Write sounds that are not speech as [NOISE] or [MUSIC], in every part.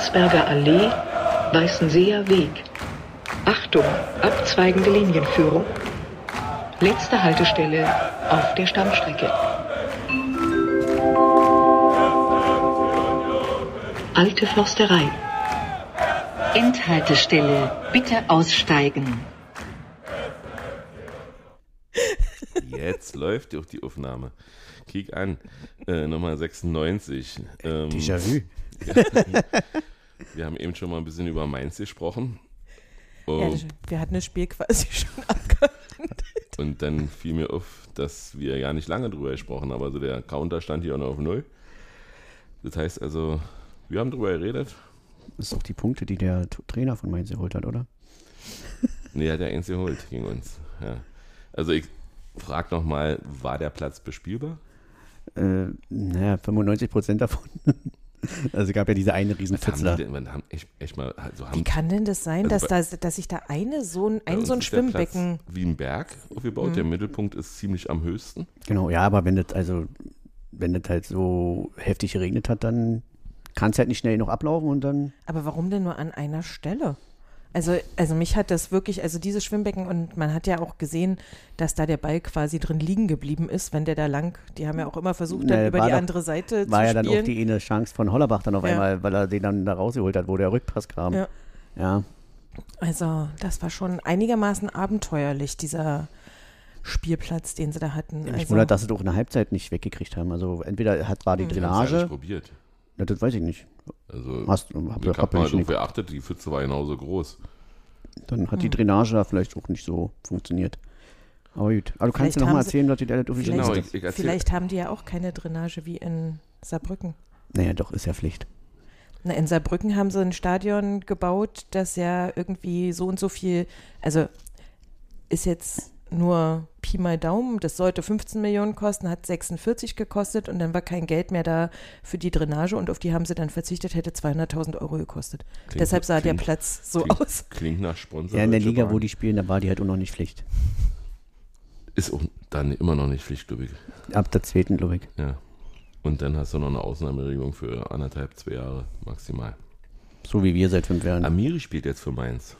Landsberger Allee, Weißenseer Weg. Achtung, abzweigende Linienführung. Letzte Haltestelle auf der Stammstrecke. Alte Forsterei. Endhaltestelle. Bitte aussteigen. Jetzt läuft auch die Aufnahme. Kick an. Äh, Nummer 96. Ähm, Déjà-vu. [LAUGHS] wir haben eben schon mal ein bisschen über Mainz gesprochen. Oh, Ja, wir hatten das Spiel quasi [LAUGHS] schon abgehandelt. und dann fiel mir auf, dass wir ja nicht lange drüber gesprochen haben. Also der Counter stand hier auch noch auf Null. Das heißt also, wir haben drüber geredet. Das ist auch die Punkte, die der Trainer von Mainz geholt hat, oder? [LAUGHS] Nee, hat er eins geholt gegen uns. Ja. Also ich frage nochmal, war der Platz bespielbar? Äh, naja, 95 Prozent davon. [LAUGHS] also gab ja diese eine riesen mal, also Wie kann denn das sein, Also dass, da, dass sich da eine so ein, ein so ein ist der Platz Schwimmbecken. Wie ein Berg aufgebaut. Der Mittelpunkt ist ziemlich am höchsten. Genau, ja, aber wenn das, also, wenn das halt so heftig geregnet hat, dann kann es halt nicht schnell noch ablaufen und dann. Aber warum denn nur an einer Stelle? Also, also mich hat das wirklich, also dieses Schwimmbecken und man hat ja auch gesehen, dass da der Ball quasi drin liegen geblieben ist, wenn der da lang, die haben ja auch immer versucht, dann Ne, über war die doch- andere Seite War zu ja dann spielen. auch die eine Chance von Hollerbach dann auf Ja. einmal, weil er den dann da rausgeholt hat, wo der Rückpass kam. Ja. ja. Also, das war schon einigermaßen abenteuerlich, dieser Spielplatz, den sie da hatten. Mich Also, wundert, dass sie doch in der Halbzeit nicht weggekriegt haben. Also entweder hat, war die ja Drainage, nicht probiert. Ja, das weiß ich nicht. Also, Hast, hab, ich hab, habe mal nicht. darauf geachtet, die Pfütze war genauso groß. Dann hat Hm. die Drainage da vielleicht auch nicht so funktioniert. Aber gut. Aber du kannst dir nochmal erzählen, was die da auf vielleicht, Genau, ich- ich vielleicht haben die ja auch keine Drainage wie in Saarbrücken. Naja, doch, ist ja Pflicht. Na, in Saarbrücken haben sie ein Stadion gebaut, das ja irgendwie so und so viel, also ist jetzt nur Pi mal Daumen, das sollte 15 Millionen kosten, hat 46 gekostet und dann war kein Geld mehr da für die Drainage und auf die haben sie dann verzichtet, hätte 200.000 Euro gekostet. Klingt- Deshalb sah der klingt- Platz so klingt, aus. Klingt nach Sponsor. Ja, in der Liga, Bahn. wo die spielen, da war die halt auch noch nicht Pflicht. Ist auch dann immer noch nicht pflichtgläubig. Ab der zweiten, glaube ich. Ja. Und dann hast du noch eine Ausnahmeregelung für anderthalb, zwei Jahre maximal. So wie wir seit fünf Jahren. Amiri spielt jetzt für Mainz.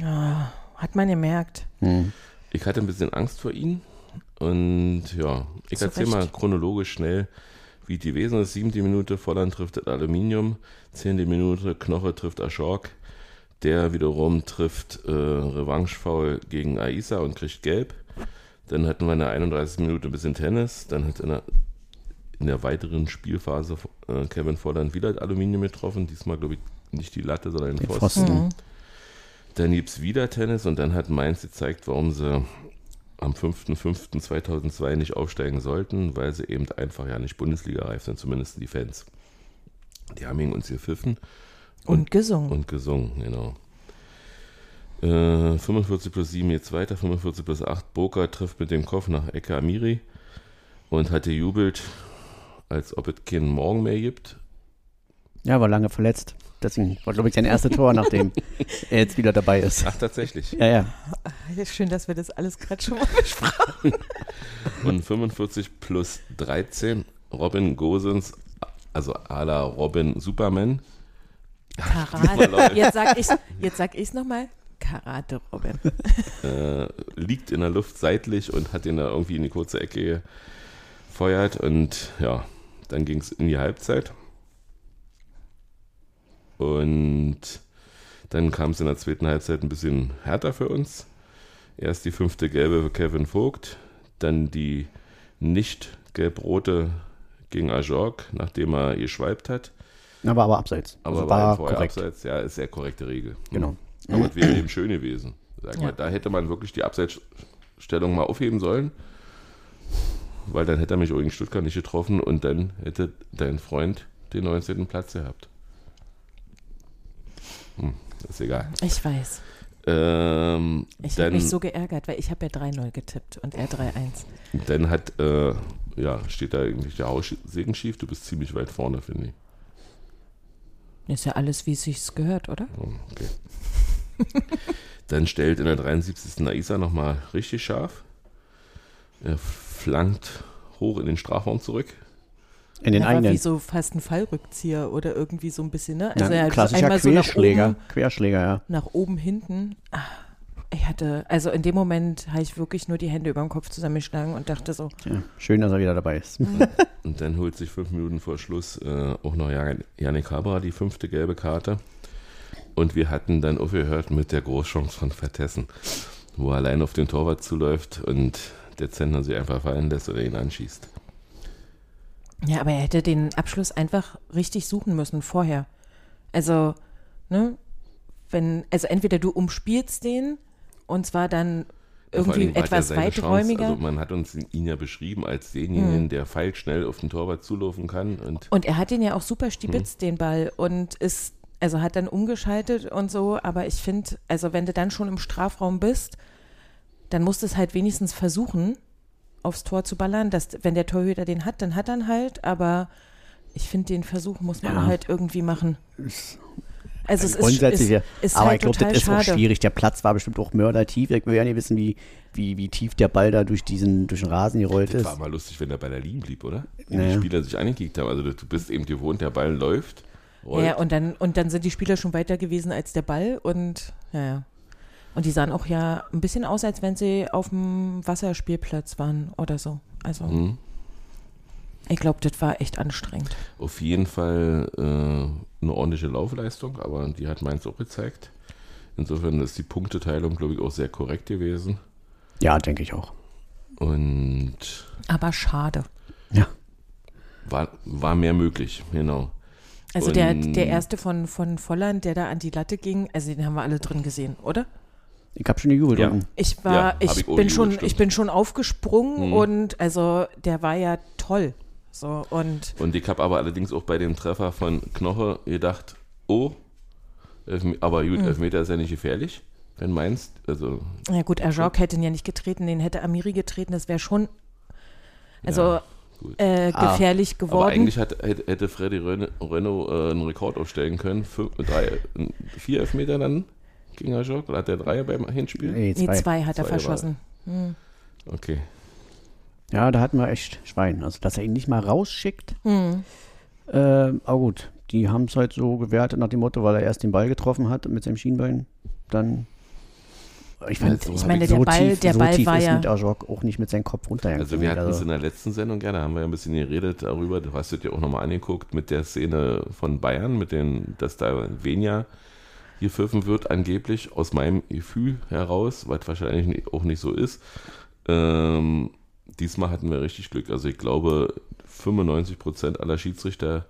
Ja, hat man gemerkt. Hm. Ich hatte ein bisschen Angst vor ihm. Und ja, ich erzähle mal chronologisch schnell, wie die Wesen ist. Siebte Minute, Volland trifft das Aluminium. Zehnte Minute, Knoche trifft Aschork. Der wiederum trifft äh, Revanche-Foul gegen Aisa und kriegt gelb. Dann hatten wir in der 31. Minute ein bisschen Tennis. Dann hat in der, in der weiteren Spielphase äh, Kevin Volland wieder das Aluminium getroffen. Diesmal, glaube ich, nicht die Latte, sondern den Den Pfosten. Pfosten. Mhm. Dann gibt es wieder Tennis und dann hat Mainz gezeigt, warum sie am 5.5.2002 nicht aufsteigen sollten, weil sie eben einfach ja nicht Bundesliga-reif sind, zumindest die Fans. Die haben gegen uns gepfiffen Und gesungen. und gesungen, genau. Äh, 45 plus 7 jetzt weiter, 45 plus 8. Boca trifft mit dem Kopf nach Ecke Amiri und hat gejubelt, als ob es keinen Morgen mehr gibt. Ja, war lange verletzt. Deswegen war, glaube ich, sein erstes Tor, nachdem [LAUGHS] er jetzt wieder dabei ist. Ach, tatsächlich. Ja, ja. Ja, Schön, dass wir das alles gerade schon mal [LAUGHS] besprochen Und 45 plus 13, Robin Gosens, also à la Robin Superman. Karate. Jetzt sag ich jetzt sag ich's nochmal. Karate, Robin. [LAUGHS] äh, liegt in der Luft seitlich und hat ihn da irgendwie in die kurze Ecke gefeuert. Und ja, dann ging es in die Halbzeit. Und dann kam es in der zweiten Halbzeit ein bisschen härter für uns. Erst die fünfte gelbe für Kevin Vogt, dann die nicht gelb-rote gegen Ajorg, nachdem er geschweibt hat. Aber, aber abseits. Aber Also war, war vorher korrekt. abseits. Ja, ist sehr korrekte Regel. Genau. Aber es wäre eben schön gewesen. Sag Ja. mal, da hätte man wirklich die Abseitsstellung mal aufheben sollen. Weil dann hätte er mich gegen Stuttgart nicht getroffen und dann hätte dein Freund den 19. Platz gehabt. Hm, ist egal. Ich weiß. Ähm, Ich habe mich so geärgert, weil ich habe ja 3-0 getippt und er 3-1. dann hat, äh, ja, steht da eigentlich der Haussegen schief. Du bist ziemlich weit vorne, finde ich. Ist ja alles, wie es sich gehört, oder? Oh, okay. [LAUGHS] Dann stellt in der 73. Naisa nochmal richtig scharf. Er flankt hoch in den Strafraum zurück. In den war eigenen. wie so fast ein Fallrückzieher oder irgendwie so ein bisschen, ne? ja, er hat klassischer einmal so nach Querschläger. oben, Querschläger, ja. nach oben, hinten. Ah, ich hatte, also in dem Moment habe ich wirklich nur die Hände über dem Kopf zusammengeschlagen und dachte so, ja. Schön, dass er wieder dabei ist. [LAUGHS] Und dann holt sich fünf Minuten vor Schluss äh, auch noch Jan- Yannick Haber die fünfte gelbe Karte. Und wir hatten dann aufgehört mit der Großchance von Vertessen, wo er allein auf den Torwart zuläuft und der Zentner sich einfach fallen lässt oder ihn anschießt. Ja, aber er hätte den Abschluss einfach richtig suchen müssen vorher. Also, ne, wenn, also entweder du umspielst den und zwar dann irgendwie ja etwas Chance. weiträumiger. Also man hat uns ihn ja beschrieben als denjenigen, Hm. der feilschnell auf den Torwart zulaufen kann. Und und er hat den ja auch super Hm. stibitzt, den Ball, und ist, also hat dann umgeschaltet und so, aber ich finde, also wenn du dann schon im Strafraum bist, dann musst du es halt wenigstens versuchen, aufs Tor zu ballern. Dass, wenn der Torhüter den hat, dann hat er ihn halt, aber ich finde, den Versuch muss man Ja. halt irgendwie machen. Also es ist, Grundsätzlich, ist, ja. ist aber halt ich glaube, das ist auch schade. schwierig. Der Platz war bestimmt auch mördertief. Wir werden ja wissen, wie, wie, wie tief der Ball da durch diesen durch den Rasen gerollt das ist. war mal lustig, wenn der bei der Linie blieb, oder? Wie Naja. die Spieler sich angekickt haben. Also du bist eben gewohnt, der Ball läuft. rollt. Ja, und dann, und dann sind die Spieler schon weiter gewesen als der Ball und ja, ja. Und die sahen auch ja ein bisschen aus, als wenn sie auf dem Wasserspielplatz waren oder so. Also Mhm. ich glaube, das war echt anstrengend. Auf jeden Fall äh, eine ordentliche Laufleistung, aber die hat Mainz auch gezeigt. Insofern ist die Punkteteilung, glaube ich, auch sehr korrekt gewesen. Ja, denke ich auch. Und Aber schade. Ja. war, war mehr möglich, genau. Also der, der erste von, von Volland, der da an die Latte ging, also den haben wir alle drin gesehen, oder? Ich habe schon gejubelt Ja. unten. Ich war, Ja, ich, ich bin schon, gejubelt, ich stimmt. bin schon aufgesprungen Mhm. und also der war ja toll. So und Und ich habe aber allerdings auch bei dem Treffer von Knoche gedacht, oh, aber gut, Mhm. Elfmeter ist ja nicht gefährlich, wenn meinst. Also, Ja gut, Ajok hätte ihn ja nicht getreten, den hätte Amiri getreten, das wäre schon also Ja, äh, Ah, gefährlich aber geworden. eigentlich hat, hätte, hätte Freddy Renault äh, einen Rekord aufstellen können. Fünf, drei, vier Elfmeter dann gegen Ajok. Oder hat der drei beim Hinspiel? Nee, nee, zwei. zwei hat er Zwei war- verschossen. Hm. Okay. Ja, da hatten wir echt Schwein. Also, dass er ihn nicht mal rausschickt. Hm. Äh, aber gut, die haben es halt so gewertet nach dem Motto, weil er erst den Ball getroffen hat mit seinem Schienbein. Dann. Ich, fand, Also, Ich meine, ich der so Ball, tief, der so Ball tief war ist ja. mit Ajok auch nicht mit seinem Kopf runtergegangen. Also wir hatten es also, in der letzten Sendung, ja, da haben wir ein bisschen geredet darüber, du hast es dir auch nochmal angeguckt, mit der Szene von Bayern, mit den, dass da Venia gepfiffen wird, angeblich, aus meinem Gefühl heraus, was wahrscheinlich nicht- auch nicht so ist. Ähm, diesmal hatten wir richtig Glück. Also ich glaube, 95 Prozent aller Schiedsrichter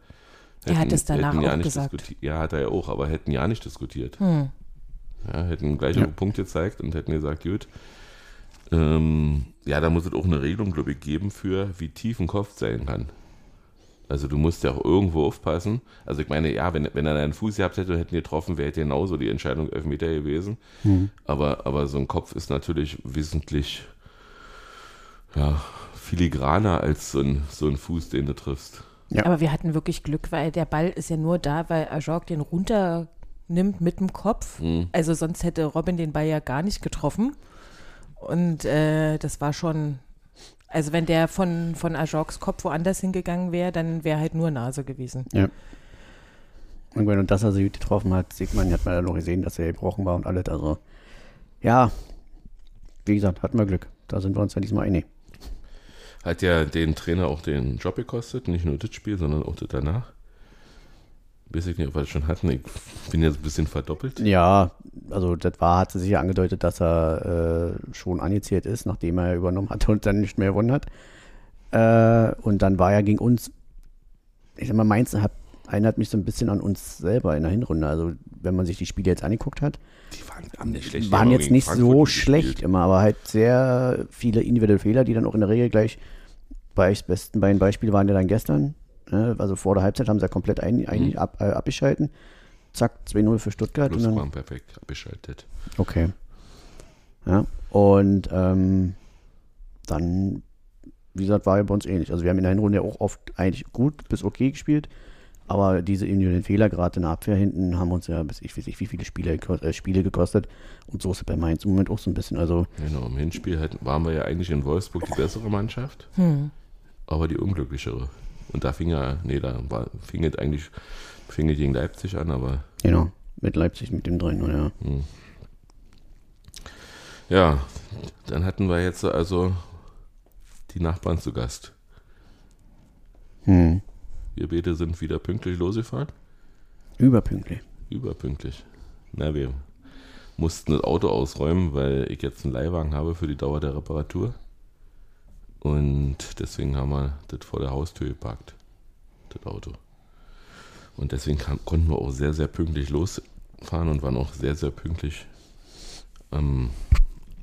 Er hat es danach hätten ja auch nicht gesagt. diskutiert. Ja, hat er ja auch, aber hätten ja nicht diskutiert. Hm. Ja, hätten gleich Ja. einen Punkt gezeigt und hätten gesagt, gut. Ähm, ja, da muss es auch eine Regelung, glaube ich, geben für, wie tief ein Kopf sein kann. Also du musst ja auch irgendwo aufpassen. Also ich meine, ja, wenn, wenn er einen Fuß gehabt hätte und hätten getroffen, wäre genauso die Entscheidung Elfmeter gewesen. hm. Aber, aber so ein Kopf ist natürlich wesentlich ja, filigraner als so ein, so ein Fuß, den du triffst. Ja. Aber wir hatten wirklich Glück, weil der Ball ist ja nur da, weil Ajok den runternimmt mit dem Kopf. Hm. Also sonst hätte Robin den Ball ja gar nicht getroffen. Und äh, das war schon, also wenn der von, von Ajoks Kopf woanders hingegangen wäre, dann wäre halt nur Nase gewesen. Und wenn und dass er sie gut getroffen hat, sieht man, hat man ja noch gesehen, dass er gebrochen war und alles. Also, ja, wie gesagt, hatten wir Glück. Da sind wir uns ja diesmal einig. Hat ja den Trainer auch den Job gekostet, nicht nur das Spiel, sondern auch das danach. Weiß ich nicht, ob wir das schon hatten. Ich bin jetzt ein bisschen verdoppelt. Ja, also das war, hat sich ja angedeutet, dass er äh, schon angezählt ist, nachdem er übernommen hat und dann nicht mehr gewonnen hat. Äh, und dann war er gegen uns, ich sag mal, Mainz hat, erinnert mich so ein bisschen an uns selber in der Hinrunde. Also wenn man sich die Spiele jetzt angeguckt hat, Die waren, haben nicht schlecht. waren jetzt nicht Frankfurt so schlecht gespielt. immer, aber halt sehr viele individuelle Fehler, die dann auch in der Regel gleich bei ich besten beiden Beispiele waren ja dann gestern. Ne? Also vor der Halbzeit haben sie ja komplett ein, eigentlich ab, äh, abgeschalten. Zack, 2-0 für Stuttgart. Plus und dann, waren perfekt abgeschaltet. okay. Ja, und ähm, dann, wie gesagt, war ja bei uns ähnlich. Also wir haben in der Hinrunde ja auch oft eigentlich gut bis okay gespielt. Aber diese individuellen Fehler, gerade in der Abwehr hinten, haben uns ja bis ich weiß nicht, wie viele Spiele, äh, Spiele gekostet. Und so ist es bei Mainz im Moment auch so ein bisschen. Also Genau, im Hinspiel hatten, waren wir ja eigentlich in Wolfsburg die bessere Mannschaft, Hm. aber die unglücklichere. Und da fing er, nee, da war, fing es eigentlich, fing es gegen Leipzig an, aber Genau, mit Leipzig mit dem 3-0, ja. ja, dann hatten wir jetzt also die Nachbarn zu Gast. Hm. Wir beide sind wieder pünktlich losgefahren. Überpünktlich. Überpünktlich. Na, wir mussten das Auto ausräumen, weil ich jetzt einen Leihwagen habe für die Dauer der Reparatur. Und deswegen haben wir das vor der Haustür geparkt, das Auto. Und deswegen kam, konnten wir auch sehr, sehr pünktlich losfahren und waren auch sehr, sehr pünktlich am,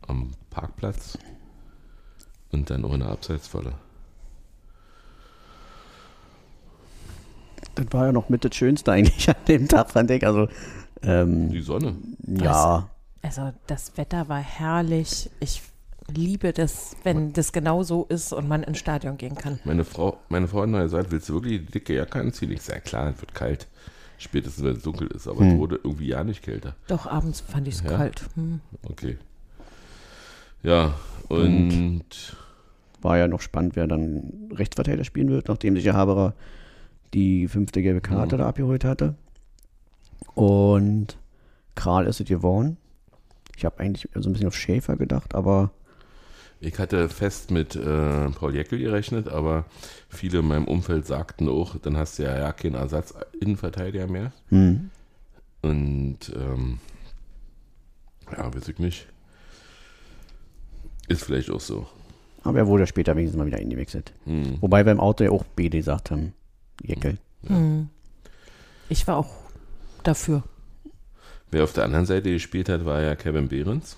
am Parkplatz und dann auch in der Abseitsfalle. Das war ja noch mit das Schönste eigentlich [LAUGHS] an dem Tag, fand ich. Also, ähm, Die Sonne. ja, Also das Wetter war herrlich. Ich liebe das, wenn das genau so ist und man ins Stadion gehen kann. Meine Frau, meine Frau hat noch gesagt, willst du wirklich die dicke Jacke anziehen? Ich sage, klar, es wird kalt. Spätestens, wenn es dunkel ist. Aber es wurde irgendwie ja nicht kälter. Doch abends fand ich es Ja? kalt. Hm. Okay. Ja, und, war ja noch spannend, wer dann Rechtsverteidiger spielen wird, nachdem sich der Haberer die fünfte gelbe Karte Mhm. da abgeholt hatte. Und Kral ist es geworden. Ich habe eigentlich so ein bisschen auf Schäfer gedacht, aber ich hatte fest mit äh, Paul Jäckel gerechnet, aber viele in meinem Umfeld sagten auch, dann hast du ja, ja keinen Ersatz-Innenverteidiger mehr. hm, Und ähm, ja, weiß ich nicht. Ist vielleicht auch so. aber er wurde später wenigstens mal wieder eingewechselt. Hm. Wobei wir im Auto ja auch BD gesagt haben. Jeckel. Hm. Ich war auch dafür. Wer auf der anderen Seite gespielt hat, war ja Kevin Behrens.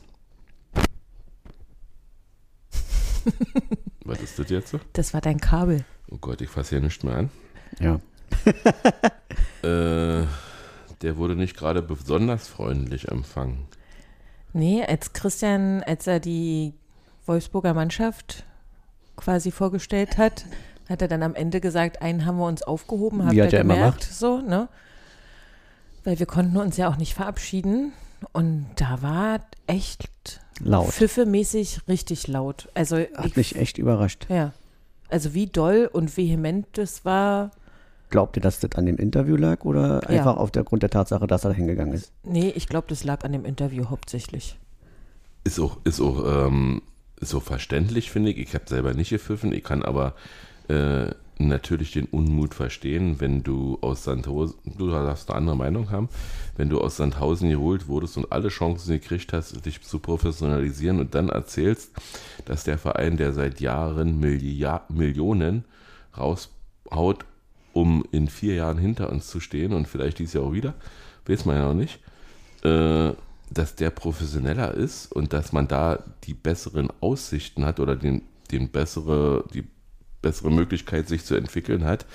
[LAUGHS] Was ist das jetzt so? Das war dein Kabel. Oh Gott, ich fasse hier nicht mehr an. Ja. [LAUGHS] Äh, der wurde nicht gerade besonders freundlich empfangen. Nee, als Christian, als er die Wolfsburger Mannschaft quasi vorgestellt hat, hat er dann am Ende gesagt, einen haben wir uns aufgehoben, habt Wie ihr hat er immer gemerkt, gemacht. so, ne? Weil wir konnten uns ja auch nicht verabschieden und da war echt Laut. pfiffemäßig richtig laut. Also Hat ich, mich echt überrascht. ja, also wie doll und vehement das war, Glaubt ihr, dass das an dem Interview lag oder Ja. einfach auf der Grund der Tatsache, dass er da hingegangen ist? nee, ich glaube, das lag an dem Interview hauptsächlich. Ist auch, ist auch, ähm, ist auch verständlich, finde ich. Ich habe selber nicht gepfiffen. Ich kann aber äh, natürlich den Unmut verstehen, wenn du aus Sandhausen, du darfst eine andere Meinung haben, wenn du aus Sandhausen geholt wurdest und alle Chancen gekriegt hast, dich zu professionalisieren und dann erzählst, dass der Verein, der seit Jahren Milliard Millionen raushaut, um in vier Jahren hinter uns zu stehen und vielleicht dieses Jahr auch wieder, weiß man ja noch nicht, äh, dass der professioneller ist und dass man da die besseren Aussichten hat oder den, den bessere, die bessere Möglichkeit, sich zu entwickeln hat.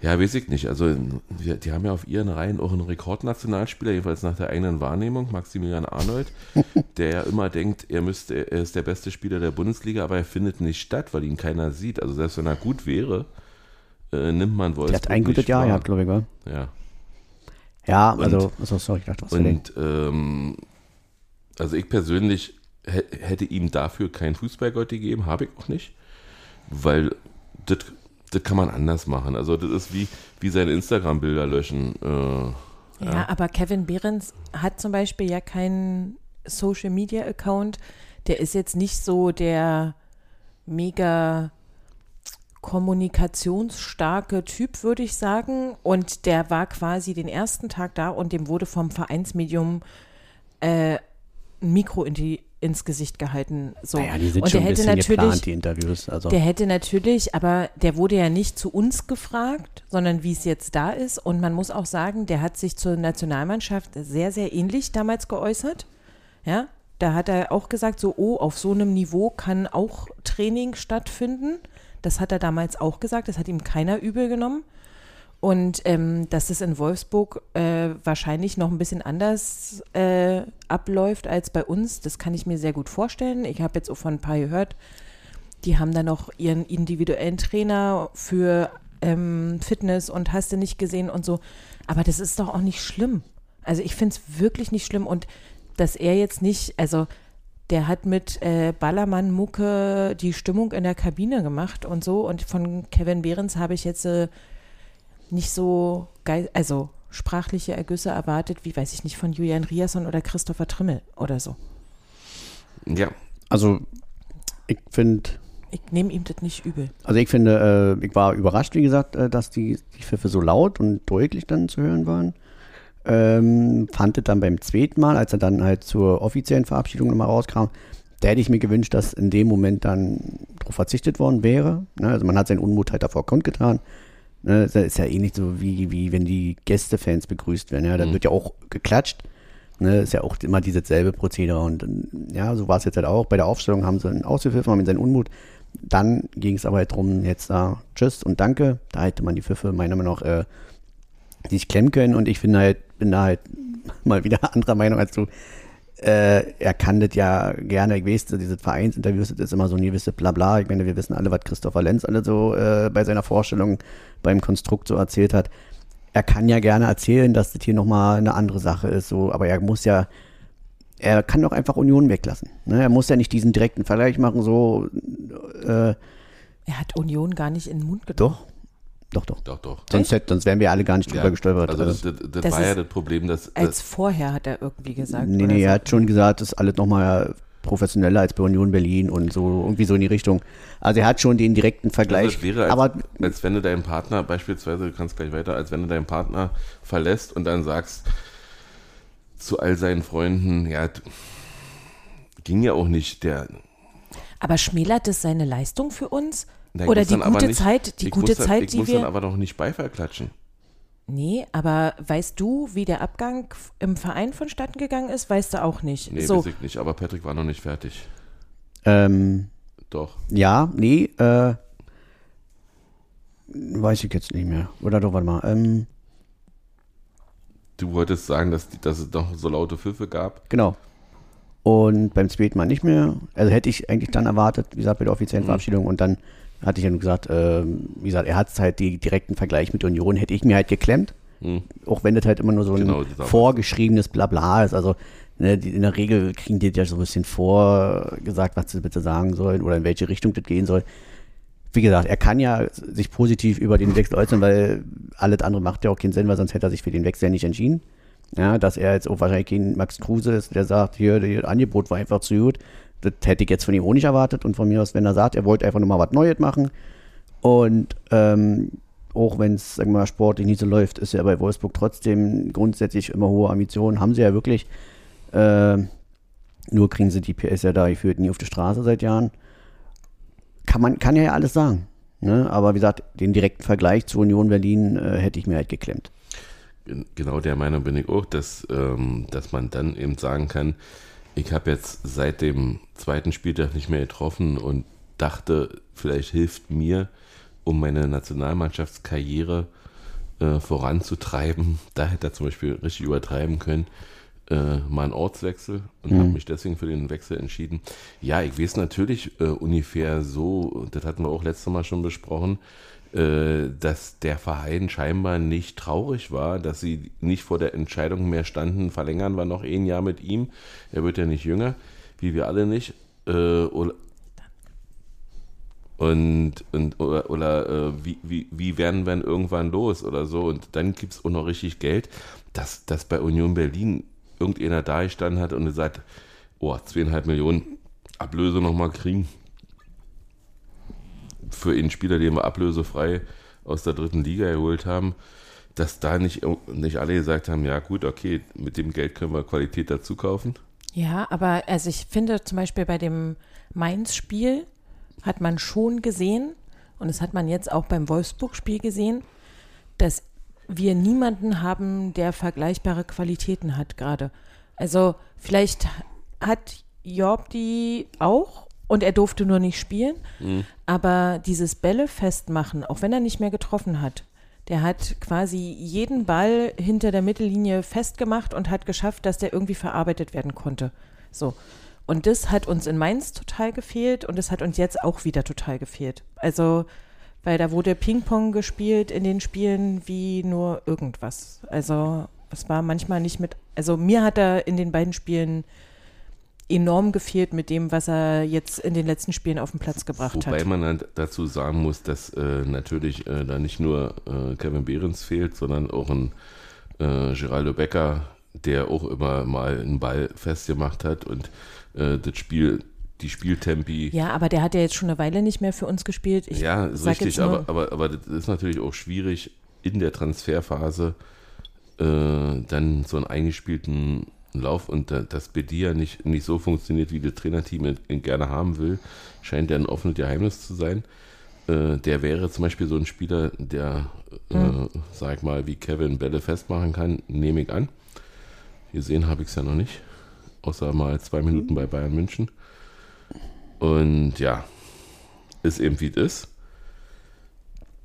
Ja, weiß ich nicht. Also, die, die haben ja auf ihren Reihen auch einen Rekordnationalspieler, jedenfalls nach der eigenen Wahrnehmung, Maximilian Arnold, [LAUGHS] der ja immer denkt, er müsste, er ist der beste Spieler der Bundesliga, aber er findet nicht statt, weil ihn keiner sieht. Also, selbst wenn er gut wäre, äh, nimmt man Wolfsburg Der hat ein gutes Jahr gehabt, glaube ich, war. Ja. Ja, Und- also, achso, sorry, ich dachte, was. Und ähm, also ich persönlich hä- hätte ihm dafür keinen Fußballgott gegeben, habe ich auch nicht, weil das kann man anders machen. Also das ist wie, wie seine Instagram-Bilder löschen. Äh, Ja, aber Kevin Behrens hat zum Beispiel ja keinen Social Media Account. Der ist jetzt nicht so der mega kommunikationsstarke Typ, würde ich sagen. Und der war quasi den ersten Tag da und dem wurde vom Vereinsmedium äh, ein Mikro in die, ins Gesicht gehalten. So. Naja, die sind und schon der ein hätte bisschen natürlich, geplant, die Interviews. Also, der hätte natürlich, aber der wurde ja nicht zu uns gefragt, sondern wie es jetzt da ist. Und man muss auch sagen, der hat sich zur Nationalmannschaft sehr, sehr ähnlich damals geäußert. Ja, da hat er auch gesagt, so, oh, auf so einem Niveau kann auch Training stattfinden. Das hat er damals auch gesagt, das hat ihm keiner übel genommen. Und ähm, dass es in Wolfsburg äh, wahrscheinlich noch ein bisschen anders äh, abläuft als bei uns, das kann ich mir sehr gut vorstellen. Ich habe jetzt auch von ein paar gehört, die haben dann noch ihren individuellen Trainer für ähm, Fitness und hast du nicht gesehen und so. Aber das ist doch auch nicht schlimm. Also ich finde es wirklich nicht schlimm und dass er jetzt nicht, also der hat mit äh, Ballermann-Mucke die Stimmung in der Kabine gemacht und so. Und von Kevin Behrens habe ich jetzt äh, nicht so geil, also sprachliche Ergüsse erwartet, wie weiß ich nicht, von Julian Riasson oder Christopher Trimmel oder so. Ja, Also, ich finde, Ich nehme ihm das nicht übel. also ich finde, äh, ich war überrascht, wie gesagt, äh, dass die, die Pfiffe so laut und deutlich dann zu hören waren. Ähm, fand es dann beim zweiten Mal, als er dann halt zur offiziellen Verabschiedung nochmal rauskam, da hätte ich mir gewünscht, dass in dem Moment dann darauf verzichtet worden wäre. Ne? Also man hat seinen Unmut halt davor kundgetan. Ne? Das ist ja ähnlich so wie, wie wenn die Gästefans begrüßt werden. Ja? Da wird ja auch geklatscht. Ne? Ist ja auch immer dieses selbe Prozedere. Und ja, so war es jetzt halt auch. Bei der Aufstellung haben sie einen ausgepfiffen, haben ihn seinen Unmut. Dann ging es aber halt darum, jetzt da Tschüss und Danke. Da hätte man die Pfiffe meiner Meinung nach äh, sich klemmen können. Und ich finde halt, bin da halt [LAUGHS] mal wieder anderer Meinung als du. Äh, er kann das ja gerne, ich weiß, diese Vereinsinterviews, das ist immer so ein gewisses Blabla. Ich meine, wir wissen alle, was Christopher Lenz alle so äh, bei seiner Vorstellung beim Konstrukt so erzählt hat. Er kann ja gerne erzählen, dass das hier nochmal eine andere Sache ist, so, aber er muss ja, er kann doch einfach Union weglassen. Ne? Er muss ja nicht diesen direkten Vergleich machen, so, äh, Er hat Union gar nicht in den Mund genommen. doch, doch, doch. doch, doch. Sonst, hätt, sonst wären wir alle gar nicht drüber Ja, gestolpert. Also das, das, das, Das war ja das Problem, dass, Als vorher hat er irgendwie gesagt. Nee, nee, so. er hat schon gesagt, das ist alles nochmal professioneller als bei Union Berlin und so irgendwie so in die Richtung. Also er hat schon den direkten Vergleich. das wäre, als, aber als wenn du deinen Partner beispielsweise, du kannst gleich weiter, als wenn du deinen Partner verlässt und dann sagst zu all seinen Freunden, ja, ging ja auch nicht, der, Aber schmälert es seine Leistung für uns? Na, Oder die dann gute nicht- Zeit, die gute muss dann, Zeit, ich die muss dann wir. aber doch nicht Beifall klatschen. Nee, aber weißt du, wie der Abgang im Verein vonstatten gegangen ist? Weißt du auch nicht. Nee, so, weiß ich nicht, aber Patrick war noch nicht fertig. ähm, Doch. ja, nee, äh, weiß ich jetzt nicht mehr. Oder doch, warte mal. Ähm, Du wolltest sagen, dass, die, dass es noch so laute Pfiffe gab. genau. Und beim zweiten Mal nicht mehr. Also hätte ich eigentlich dann erwartet, wie gesagt, bei der Mhm. offiziellen Verabschiedung. Und dann hatte ich ja nur gesagt, ähm, wie gesagt, er hat halt die direkten Vergleich mit Union, hätte ich mir halt geklemmt. Hm. auch wenn das halt immer nur so ein Genau, vorgeschriebenes Blabla ist. Also ne, die, in der Regel kriegen die ja so ein bisschen vorgesagt, was sie bitte sagen sollen oder in welche Richtung das gehen soll. Wie gesagt, er kann ja sich positiv über den Wechsel äußern, weil alles andere macht ja auch keinen Sinn, weil sonst hätte er sich für den Wechsel ja nicht entschieden. Ja, dass er jetzt auch wahrscheinlich kein Max Kruse ist, der sagt, hier, das Angebot war einfach zu gut. Das hätte ich jetzt von ihm auch nicht erwartet. Und von mir aus, wenn er sagt, er wollte einfach nur mal was Neues machen, und ähm, auch wenn es, sagen wir mal, sportlich nicht so läuft, ist ja bei Wolfsburg trotzdem grundsätzlich immer hohe Ambitionen. Haben sie ja wirklich. Ähm, nur kriegen sie die PS ja da geführt nie auf die Straße seit Jahren. Kann man, kann ja alles sagen. Ne? Aber wie gesagt, den direkten Vergleich zu Union Berlin äh, hätte ich mir halt geklemmt. Gen- Genau der Meinung bin ich auch, dass, ähm, dass man dann eben sagen kann, ich habe jetzt seit dem zweiten Spieltag nicht mehr getroffen und dachte, vielleicht hilft mir, um meine Nationalmannschaftskarriere äh, voranzutreiben. [LAUGHS] Da hätte er zum Beispiel richtig übertreiben können, äh, mal einen Ortswechsel und habe mich deswegen für den Wechsel entschieden. Ja, ich weiß natürlich äh, ungefähr so, das hatten wir auch letztes Mal schon besprochen, dass der Verein scheinbar nicht traurig war, dass sie nicht vor der Entscheidung mehr standen, verlängern wir noch ein Jahr mit ihm. Er wird ja nicht jünger, wie wir alle nicht. Äh, und, und oder, oder äh, wie, wie, wie werden wir denn irgendwann los oder so und dann gibt es auch noch richtig Geld, dass, dass bei Union Berlin irgendeiner da gestanden hat und gesagt, oh, zweieinhalb Millionen Ablöse nochmal kriegen für einen Spieler, den wir ablösefrei aus der dritten Liga geholt haben, dass da nicht, nicht alle gesagt haben, ja gut, okay, mit dem Geld können wir Qualität dazu kaufen. Ja, aber also ich finde zum Beispiel bei dem Mainz-Spiel hat man schon gesehen, und das hat man jetzt auch beim Wolfsburg-Spiel gesehen, dass wir niemanden haben, der vergleichbare Qualitäten hat gerade. Also vielleicht hat Job die auch und er durfte nur nicht spielen, aber dieses Bälle festmachen, auch wenn er nicht mehr getroffen hat, der hat quasi jeden Ball hinter der Mittellinie festgemacht und hat geschafft, dass der irgendwie verarbeitet werden konnte. So. Und das hat uns in Mainz total gefehlt und es hat uns jetzt auch wieder total gefehlt. Also, weil da wurde Ping-Pong gespielt in den Spielen wie nur irgendwas. Also, es war manchmal nicht mit, also mir hat er in den beiden Spielen enorm gefehlt mit dem, was er jetzt in den letzten Spielen auf den Platz gebracht Wobei hat. man halt dazu sagen muss, dass äh, natürlich äh, da nicht nur äh, Kevin Behrens fehlt, sondern auch ein äh, Geraldo Becker, der auch immer mal einen Ball festgemacht hat und äh, das Spiel, die Spieltempi. Ja, aber der hat ja jetzt schon eine Weile nicht mehr für uns gespielt. Ich ja, ist richtig, aber, aber, aber das ist natürlich auch schwierig in der Transferphase äh, dann so einen eingespielten Lauf und da, dass Bedia nicht, nicht so funktioniert, wie das Trainerteam ihn- gerne haben will, scheint ja ein offenes Geheimnis zu sein. Äh, der wäre zum Beispiel so ein Spieler, der, Hm. äh, sag mal, wie Kevin Bälle festmachen kann, nehme ich an. Gesehen habe ich es ja noch nicht, außer mal zwei Minuten bei Bayern München. Und ja, ist eben wie es ist.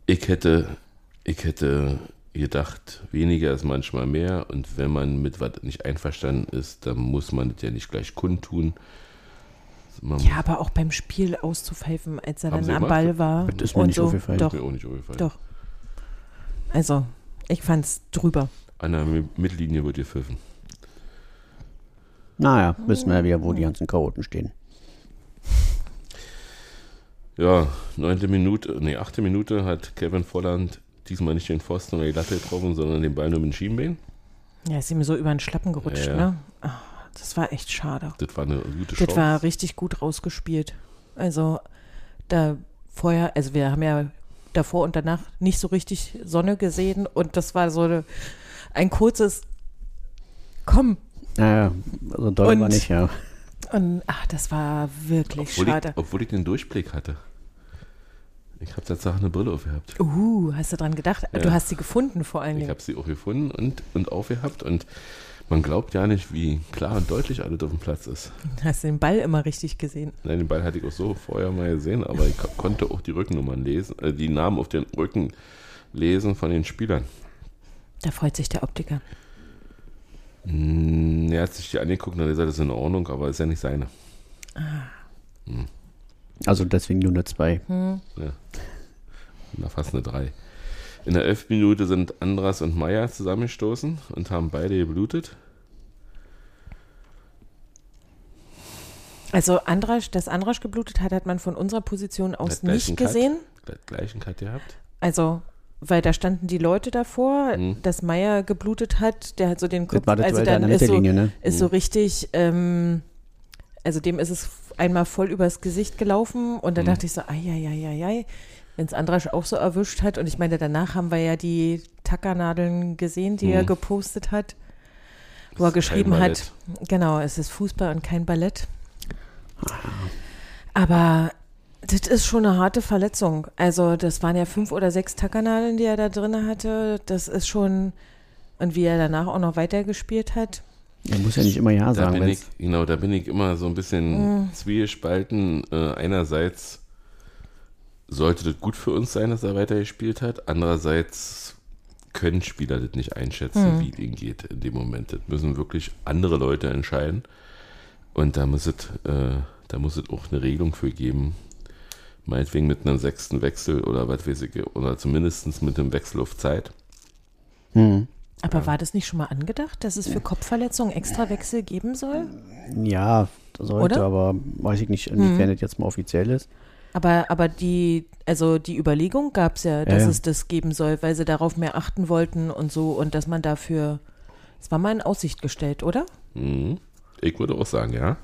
Ich hätte, ich hätte gedacht, weniger ist manchmal mehr und wenn man mit was nicht einverstanden ist, dann muss man das ja nicht gleich kundtun. Man Ja, aber auch beim Spiel auszupfeifen, als er dann am gemacht? Ball war. Das ist mir und nicht so. aufgefallen. Doch, mir auch nicht aufgefallen. doch. Also, ich fand's drüber. An der Mi- Mittellinie wird gepfiffen. Naja, wissen wir ja wieder, wo die ganzen Chaoten stehen. Ja, neunte Minute, nee, achte Minute hat Kevin Volland diesmal nicht den Pfosten oder die Latte getroffen, sondern den Ball nur mit dem Schienbein. Ja, ist ihm so über den Schlappen gerutscht, Ja. ne? Ah, das war echt schade. Das war eine gute Chance. Das war richtig gut rausgespielt. Also, da vorher, also wir haben ja davor und danach nicht so richtig Sonne gesehen und das war so eine, ein kurzes Komm. Naja, also doll Und- war nicht, ja. Und ach, das war wirklich obwohl, schade. ich, obwohl ich den Durchblick hatte. Ich habe tatsächlich eine Brille aufgehabt. Uh, hast du dran gedacht? Du Ja. hast sie gefunden vor allen Ich Dingen. habe sie auch gefunden und, und aufgehabt und man glaubt ja nicht, wie klar und deutlich alles auf dem Platz ist. Hast den Ball immer richtig gesehen. Nein, den Ball hatte ich auch so vorher mal gesehen, aber ich ko- konnte auch die Rückennummern lesen, äh, die Namen auf den Rücken lesen von den Spielern. Da freut sich der Optiker. Hm, Er hat sich die angeguckt und hat gesagt, das ist in Ordnung, aber ist ja nicht seine. Also deswegen nur eine zwei. Hm. Ja. Na, fast eine 3. In der 11. Minute sind Andras und Meier zusammengestoßen und haben beide geblutet. Also Andrasch, dass Andrasch geblutet hat, hat man von unserer Position aus einen nicht Cut. gesehen. Gleich- Gleichen Cut gehabt. Also, weil da standen die Leute davor, Mhm. dass Meier geblutet hat, der hat so den Das Kopf, war das also dann der ist so, ne? ist so richtig, ähm, also dem ist es einmal voll übers Gesicht gelaufen und da Mhm. dachte ich so, ai, wenn es Andrasch auch so erwischt hat und ich meine, danach haben wir ja die Tackernadeln gesehen, die er Mhm. gepostet hat, wo er geschrieben hat, genau, es ist Fußball und kein Ballett. Aber das ist schon eine harte Verletzung. Also das waren ja fünf oder sechs Tackernadeln, die er da drin hatte. Das ist schon, und wie er danach auch noch weitergespielt hat. Man muss ja nicht immer Ja Da sagen, ich, genau, da bin ich immer so ein bisschen zwiegespalten. Äh, einerseits sollte das gut für uns sein, dass er weitergespielt hat. Andererseits können Spieler das nicht einschätzen, wie es ihnen geht in dem Moment. Das müssen wirklich andere Leute entscheiden. Und da muss es, äh, da muss es auch eine Regelung für geben. Meinetwegen mit einem sechsten Wechsel oder was weiß ich, oder zumindest mit einem Wechsel auf Zeit. hm. Aber war das nicht schon mal angedacht, dass es für Kopfverletzungen extra Wechsel geben soll? Ja, sollte, Oder? aber weiß ich nicht, inwiefern das jetzt mal offiziell ist. Aber, aber die, also die Überlegung gab es ja, dass ja. es das geben soll, weil sie darauf mehr achten wollten und so und dass man dafür, es war mal in Aussicht gestellt, oder? Mhm. Ich würde auch sagen, ja.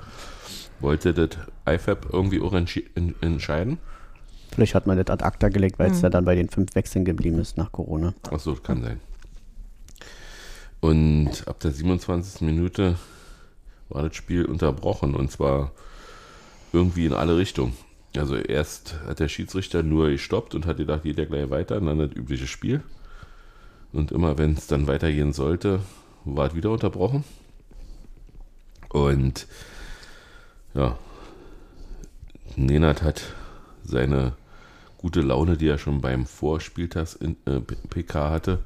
Wollte das IFAB irgendwie auch entscheiden? Vielleicht hat man das ad acta gelegt, weil es Hm. ja dann bei den fünf Wechseln geblieben ist nach Corona. Achso, kann sein. Und ab der 27. Minute war das Spiel unterbrochen und zwar irgendwie in alle Richtungen. Also erst hat der Schiedsrichter nur gestoppt und hat gedacht, geht ja gleich weiter, und dann das übliche Spiel. Und immer wenn es dann weitergehen sollte, war es wieder unterbrochen. Und ja, Nenad hat seine gute Laune, die er schon beim Vorspieltags in äh, PK hatte,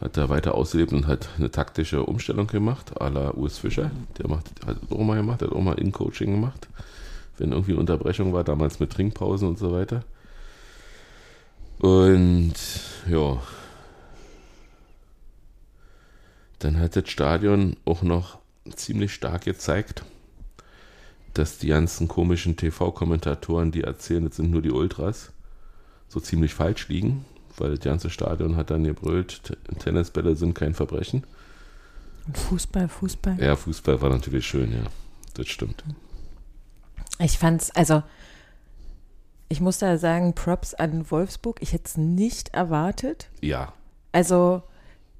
hat er weiter ausgelebt und hat eine taktische Umstellung gemacht, à la Urs Fischer. Der macht, hat auch mal gemacht, hat auch mal In-Coaching gemacht, wenn irgendwie Unterbrechung war, damals mit Trinkpausen und so weiter. Und ja, dann hat das Stadion auch noch ziemlich stark gezeigt, dass die ganzen komischen TV-Kommentatoren, die erzählen, das sind nur die Ultras, so ziemlich falsch liegen, weil das ganze Stadion hat dann gebrüllt, Tennisbälle sind kein Verbrechen. Und Fußball, Fußball. Ja, Fußball war natürlich schön, ja. Das stimmt. Ich fand's, also ich muss da sagen, Props an Wolfsburg. Ich hätte es nicht erwartet. Ja, Also,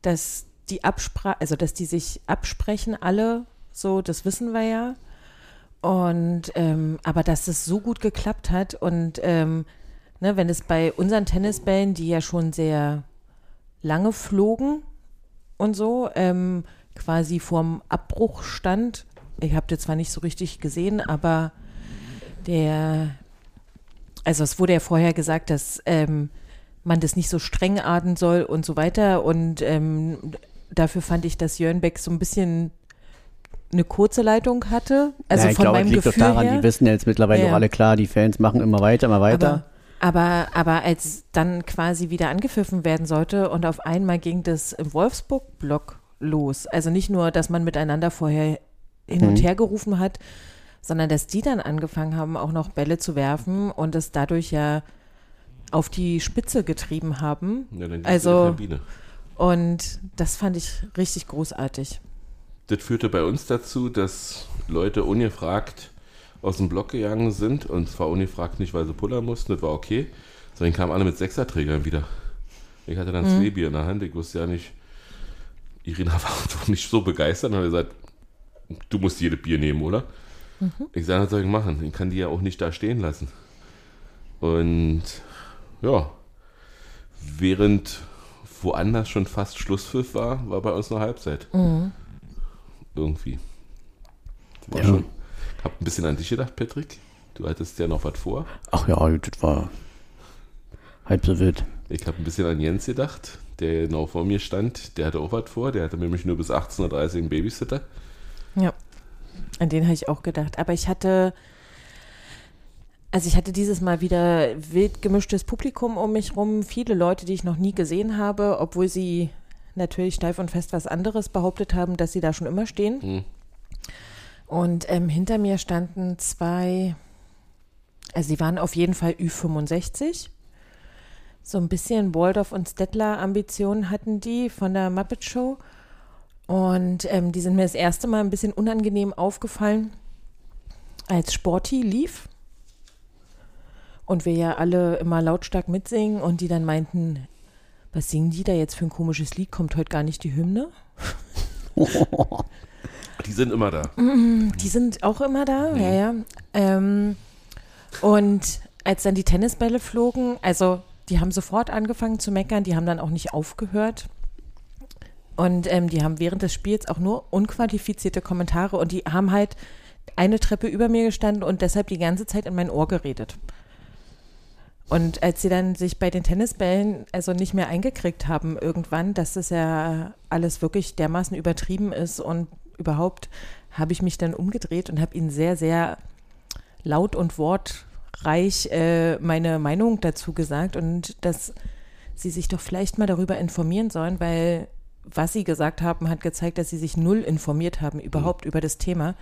dass die Absprache, also dass die sich absprechen, alle, so, das wissen wir ja. Und ähm, aber dass es so gut geklappt hat und ähm, ne, wenn es bei unseren Tennisbällen, die ja schon sehr lange flogen und so, ähm, quasi vorm Abbruch stand. Ich habe das zwar nicht so richtig gesehen, aber der, also es wurde ja vorher gesagt, dass ähm, man das nicht so streng ahnden soll und so weiter. Und ähm, dafür fand ich, dass Jörn Beck so ein bisschen eine kurze Leitung hatte. Also ja, ich von glaube, meinem es liegt Gefühl doch daran, her. die wissen jetzt mittlerweile Ja, doch ja. alle klar, die Fans machen immer weiter, immer weiter. Aber, aber, aber als dann quasi wieder angepfiffen werden sollte und auf einmal ging das im Wolfsburg-Block los. Also nicht nur, dass man miteinander vorher hin und Mhm. her gerufen hat, sondern dass die dann angefangen haben, auch noch Bälle zu werfen und es dadurch ja auf die Spitze getrieben haben. ja dann Also- in die Kabine. Und das fand ich richtig großartig. Das führte bei uns dazu, dass Leute ungefragt aus dem Block gegangen sind und zwar ungefragt nicht, weil sie pullern mussten, das war okay, sondern kamen alle mit Sechserträgern wieder. Ich hatte dann zwei Bier in der Hand, ich wusste ja nicht, Irina [LAUGHS] war doch nicht so begeistert und hat gesagt, du musst jede Bier nehmen, oder? Ich sage, was soll ich machen? Ich kann die ja auch nicht da stehen lassen. Und ja, während woanders schon fast Schlusspfiff war, war bei uns noch Halbzeit. Irgendwie. War Ja. schon. Hab ein bisschen an dich gedacht, Patrick. Du hattest ja noch was vor. Ach ja, das war halb so wild. Ich habe ein bisschen an Jens gedacht, der genau vor mir stand. Der hatte auch was vor. Der hatte nämlich nur bis 18.30 Uhr einen Babysitter. Ja, an den habe ich auch gedacht. Aber ich hatte, also ich hatte dieses Mal wieder wild gemischtes Publikum um mich rum. Viele Leute, die ich noch nie gesehen habe, obwohl sie natürlich steif und fest was anderes behauptet haben, dass sie da schon immer stehen. Hm. Und ähm, hinter mir standen zwei, also sie waren auf jeden Fall Ü65. So ein bisschen Waldorf und Stettler Ambitionen hatten die von der Muppet Show. Und ähm, die sind mir das erste Mal ein bisschen unangenehm aufgefallen, als Sporty lief. Und wir ja alle immer lautstark mitsingen und die dann meinten, was singen die da jetzt für ein komisches Lied? Kommt heute gar nicht die Hymne? [LAUGHS] Die sind immer da. Die sind auch immer da, ja, ja. Ähm, und als dann die Tennisbälle flogen, also die haben sofort angefangen zu meckern, die haben dann auch nicht aufgehört. Und ähm, die haben während des Spiels auch nur unqualifizierte Kommentare und die haben halt eine Treppe über mir gestanden und deshalb die ganze Zeit in mein Ohr geredet. Und als sie dann sich bei den Tennisbällen also nicht mehr eingekriegt haben irgendwann, dass das ja alles wirklich dermaßen übertrieben ist und überhaupt habe ich mich dann umgedreht und habe ihnen sehr, sehr laut und wortreich äh, meine Meinung dazu gesagt und dass sie sich doch vielleicht mal darüber informieren sollen, weil was sie gesagt haben, hat gezeigt, dass sie sich null informiert haben überhaupt über das Thema.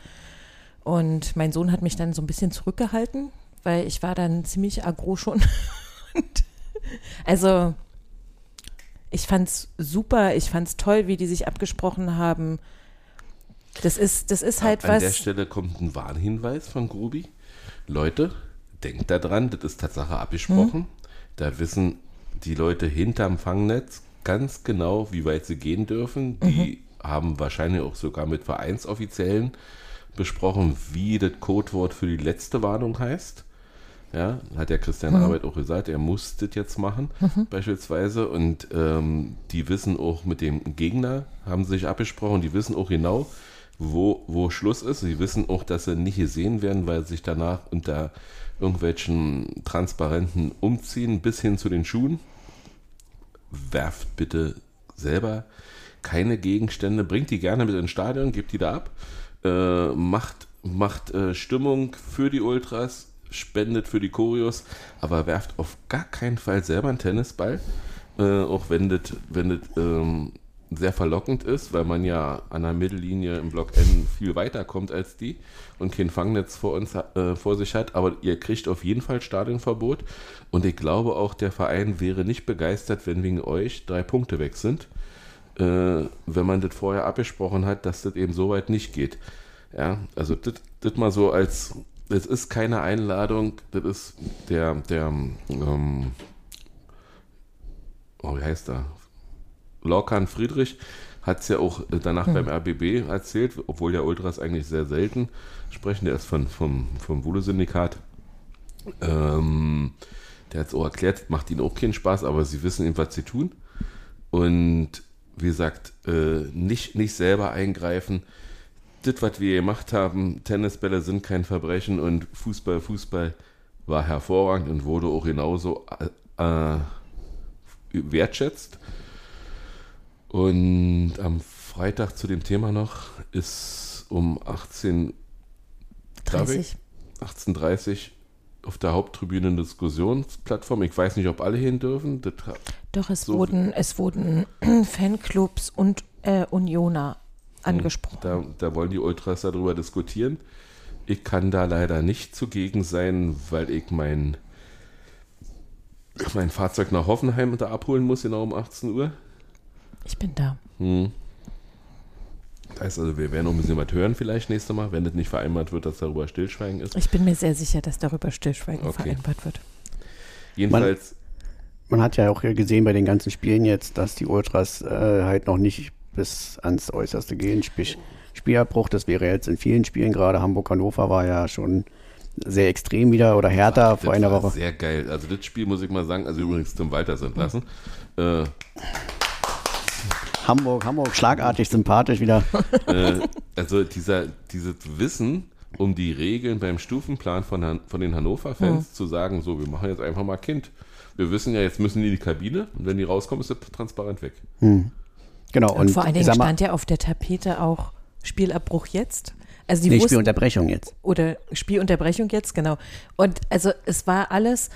Und mein Sohn hat mich dann so ein bisschen zurückgehalten, weil ich war dann ziemlich aggro schon. Und also ich fand's super, ich fand's toll, wie die sich abgesprochen haben. Das ist, das ist halt An was. der Stelle kommt ein Warnhinweis von Grubi. Leute, denkt da dran, das ist Tatsache abgesprochen. Da wissen die Leute hinterm Fangnetz ganz genau, wie weit sie gehen dürfen. Die haben wahrscheinlich auch sogar mit Vereinsoffiziellen besprochen, wie das Codewort für die letzte Warnung heißt. Ja, hat der Christian Arbeit auch gesagt, er muss das jetzt machen, beispielsweise. Und ähm, die wissen auch mit dem Gegner, haben sich abgesprochen, die wissen auch genau, wo, wo Schluss ist. Sie wissen auch, dass sie nicht gesehen werden, weil sie sich danach unter irgendwelchen Transparenten umziehen, bis hin zu den Schuhen. Werft bitte selber keine Gegenstände, bringt die gerne mit ins Stadion, gebt die da ab, äh, macht, macht äh, Stimmung für die Ultras, spendet für die Choreos, aber werft auf gar keinen Fall selber einen Tennisball, äh, auch wenn das, ähm, sehr verlockend ist, weil man ja an der Mittellinie im Block N viel weiter kommt als die und kein Fangnetz vor uns äh, vor sich hat. Aber ihr kriegt auf jeden Fall Stadionverbot. Und ich glaube auch, der Verein wäre nicht begeistert, wenn wegen euch drei Punkte weg sind. Äh, wenn man das vorher abgesprochen hat, dass das eben so weit nicht geht. Ja, also das mal so als, das ist keine Einladung, das ist der, der, ähm, oh, wie heißt er? Lorcan Friedrich hat es ja auch danach beim RBB erzählt, obwohl ja Ultras eigentlich sehr selten sprechen. Der ist von, vom, vom Wuhle-Syndikat. Ähm, der hat es auch erklärt, macht ihnen auch keinen Spaß, aber sie wissen eben, was sie tun. Und wie gesagt, äh, nicht, nicht selber eingreifen. Das, was wir gemacht haben, Tennisbälle sind kein Verbrechen und Fußball, Fußball war hervorragend und wurde auch genauso äh, wertschätzt. Und am Freitag zu dem Thema noch ist um 18 30. 18.30 auf der Haupttribüne eine Diskussionsplattform. Ich weiß nicht, ob alle hin dürfen. Doch, es So- wurden, es wurden [CLEARS THROAT] Fanclubs und äh, Unioner angesprochen. da, da wollen die Ultras darüber diskutieren. Ich kann da leider nicht zugegen sein, weil ich mein, mein Fahrzeug nach Hoffenheim da abholen muss, genau um 18 Uhr. Ich bin da. Das heißt also, wir werden noch ein bisschen was hören vielleicht nächstes Mal, wenn das nicht vereinbart wird, dass darüber Stillschweigen ist. Ich bin mir sehr sicher, dass darüber Stillschweigen Okay. vereinbart wird. Jedenfalls, Man hat ja auch gesehen bei den ganzen Spielen jetzt, dass die Ultras äh, halt noch nicht bis ans Äußerste gehen. Sprich, Spielabbruch, das wäre jetzt in vielen Spielen, gerade Hamburg-Hannover war ja schon sehr extrem wieder oder härter das vor einer Woche. sehr geil. Also das Spiel muss ich mal sagen, also übrigens zum Walters entlassen. Äh, Hamburg, Hamburg, schlagartig sympathisch wieder. äh, also dieser, dieses Wissen um die Regeln beim Stufenplan von, Han von den Hannover-Fans zu sagen, so, wir machen jetzt einfach mal Kind. Wir wissen ja, jetzt müssen die in die Kabine und wenn die rauskommen, ist das transparent weg. Genau. Und, vor allen Dingen stand ja auf der Tapete auch Spielabbruch jetzt. Also die nee, wussten, Spielunterbrechung jetzt. oder Spielunterbrechung jetzt, genau. Und also es war alles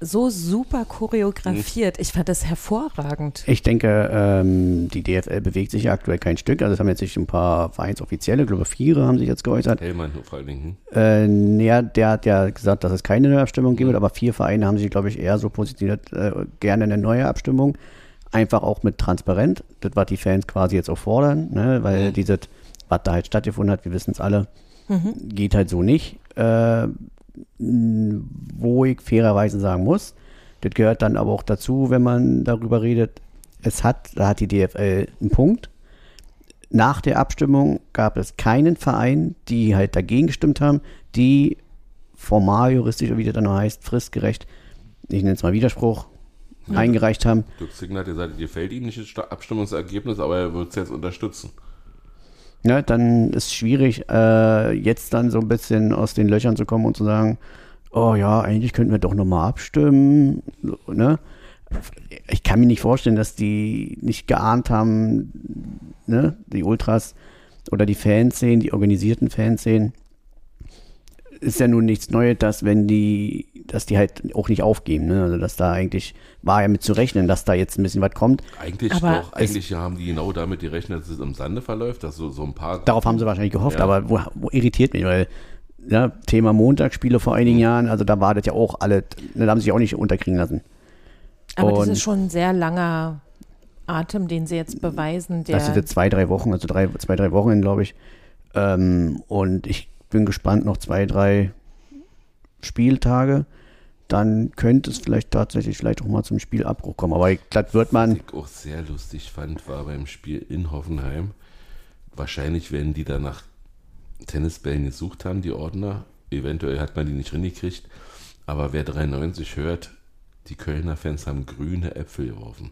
so super choreografiert. Ich fand das hervorragend. Ich denke, ähm, die DFL bewegt sich ja aktuell kein Stück. Also es haben jetzt sich ein paar Vereinsoffizielle, ich glaube vier haben sich jetzt geäußert. Hellmann vor allen Dingen. Äh, naja, der hat ja gesagt, dass es keine neue Abstimmung geben wird, aber vier Vereine haben sich, glaube ich, eher so positioniert, äh, gerne eine neue Abstimmung. Einfach auch mit transparent, das, was die Fans quasi jetzt auch fordern, ne? weil dieses, was da halt stattgefunden hat, wir wissen es alle, geht halt so nicht. Äh, wo ich fairerweise sagen muss, das gehört dann aber auch dazu, wenn man darüber redet, es hat, da hat die DFL einen Punkt. Nach der Abstimmung gab es keinen Verein, die halt dagegen gestimmt haben, die formal, juristisch, wie das dann noch heißt, fristgerecht, ich nenne es mal Widerspruch, eingereicht haben. Dirk Signer hat gesagt, dir gefällt ihm nicht das Abstimmungsergebnis, aber er wird es jetzt unterstützen. Ne, dann ist es schwierig, äh, jetzt dann so ein bisschen aus den Löchern zu kommen und zu sagen, oh ja, eigentlich könnten wir doch nochmal abstimmen. Ne? Ich kann mir nicht vorstellen, dass die nicht geahnt haben, ne? die Ultras oder die Fanszenen, die organisierten Fanszenen. Ist ja nun nichts Neues, dass wenn die, dass die halt auch nicht aufgeben, ne? Also dass da eigentlich war ja mit zu rechnen, dass da jetzt ein bisschen was kommt. Eigentlich Aber doch, eigentlich haben die genau damit gerechnet, dass es im Sande verläuft, dass so, so ein paar. Darauf haben sie wahrscheinlich gehofft, Ja. aber wo, wo irritiert mich, weil ja, Thema Montagsspiele vor einigen Jahren, also da war das ja auch alle, ne, da haben sie sich auch nicht unterkriegen lassen. Aber das Und- ist schon ein sehr langer Atem, den sie jetzt beweisen. Der, Das sind jetzt zwei, drei Wochen, also drei, zwei, drei Wochen, glaube ich. Ähm, und ich bin gespannt, noch zwei, drei Spieltage. Dann könnte es vielleicht tatsächlich vielleicht auch mal zum Spielabbruch kommen. Aber ich- das wird Was man, ich auch sehr lustig fand, war beim Spiel in Hoffenheim. Wahrscheinlich werden die da nach Tennisbällen gesucht haben, die Ordner. Eventuell hat man die nicht hingekriegt. Aber wer 93 hört, die Kölner Fans haben grüne Äpfel geworfen.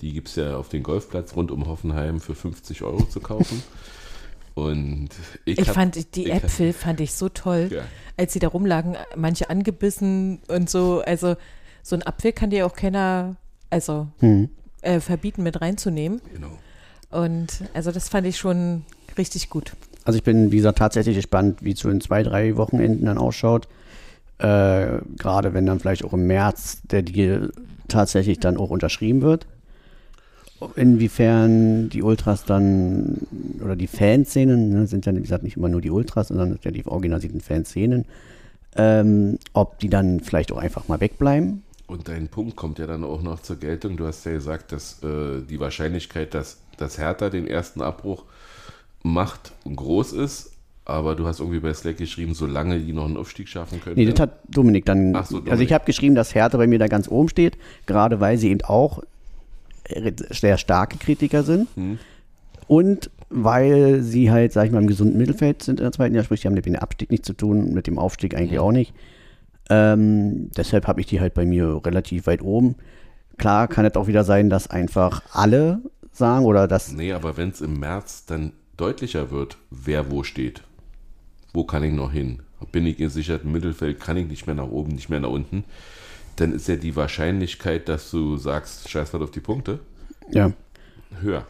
Die gibt es ja auf dem Golfplatz rund um Hoffenheim für 50 Euro zu kaufen. [LAUGHS] Und ich, ich hab- fand die ich hab- Äpfel fand ich so toll, Ja. als sie da rumlagen, manche angebissen und so. Also so ein Apfel kann dir auch keiner, also hm, äh, verbieten mit reinzunehmen. Genau. Und also das fand ich schon richtig gut. also ich bin, wie gesagt, tatsächlich gespannt, wie es so in zwei, drei Wochenenden dann ausschaut. Äh, Gerade wenn dann vielleicht auch im März der Deal tatsächlich dann auch unterschrieben wird. Inwiefern die Ultras dann, oder die Fanszenen, ne, sind ja, wie gesagt, nicht immer nur die Ultras, sondern ja die organisierten Fanszenen, ähm, ob die dann vielleicht auch einfach mal wegbleiben. Und dein Punkt kommt ja dann auch noch zur Geltung. Du hast ja gesagt, dass äh, die Wahrscheinlichkeit, dass, dass Hertha den ersten Abbruch macht, groß ist. Aber du hast irgendwie bei Slack geschrieben, solange die noch einen Aufstieg schaffen können. Nee, das hat Dominik dann. So, Dominik. Also ich habe geschrieben, dass Hertha bei mir da ganz oben steht, gerade weil sie eben auch sehr starke Kritiker sind. Hm. Und weil sie halt, sag ich mal, im gesunden Mittelfeld sind in der zweiten Jahr, sprich, die haben mit dem Abstieg nichts zu tun, mit dem Aufstieg eigentlich auch nicht. Ähm, deshalb habe ich die halt bei mir relativ weit oben. Klar kann es auch wieder sein, dass einfach alle sagen oder dass. Nee, aber wenn es im März dann deutlicher wird, wer wo steht, wo kann ich noch hin? Bin ich gesichert im Mittelfeld, kann ich nicht mehr nach oben, nicht mehr nach unten, dann ist ja die Wahrscheinlichkeit, dass du sagst, scheiß mal auf die Punkte, Ja, höher.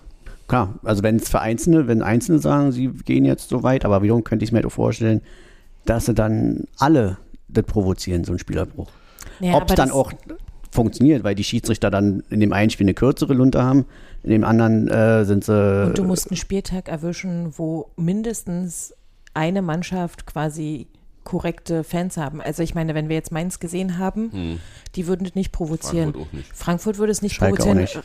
klar. Also wenn es für Einzelne, wenn Einzelne sagen, sie gehen jetzt so weit, aber wiederum könnte ich es mir halt vorstellen, dass sie dann alle das provozieren, so ein Spielabbruch. Ja, Ob es dann auch funktioniert, weil die Schiedsrichter dann in dem einen Spiel eine kürzere Lunte haben, in dem anderen äh, sind sie. Und du musst einen Spieltag erwischen, wo mindestens eine Mannschaft quasi korrekte Fans haben. Also ich meine, wenn wir jetzt Mainz gesehen haben, die würden es nicht provozieren. Frankfurt auch nicht. Frankfurt würde es nicht Schalke auch provozieren. nicht.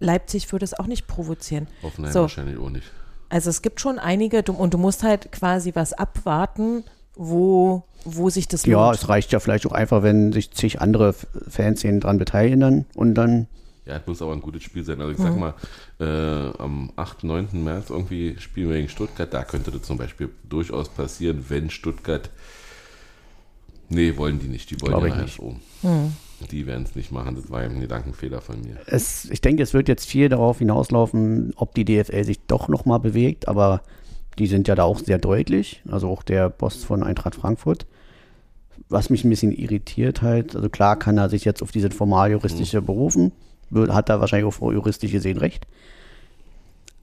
Leipzig würde es auch nicht provozieren. Hoffenheim So. wahrscheinlich auch nicht. Also es gibt schon einige du- und du musst halt quasi was abwarten, wo, wo sich das ja, lohnt. es reicht ja vielleicht auch einfach, wenn sich zig andere F- Fanszenen dran beteiligen dann und dann. Ja, es muss aber ein gutes Spiel sein. Also ich sag mal, äh, am 8., 9. März irgendwie spielen wir gegen Stuttgart. Da könnte das zum Beispiel durchaus passieren, wenn Stuttgart. Nee, wollen die nicht. Die wollen Glaube ja nicht. oben. Die werden es nicht machen. Das war ein Gedankenfehler von mir. Es, ich denke, es wird jetzt viel darauf hinauslaufen, ob die DFL sich doch nochmal bewegt, aber die sind ja da auch sehr deutlich. Also auch der Boss von Eintracht Frankfurt. Was mich ein bisschen irritiert halt, also klar kann er sich jetzt auf diese formal-juristische berufen, wird- hat er wahrscheinlich auch juristisch gesehen recht.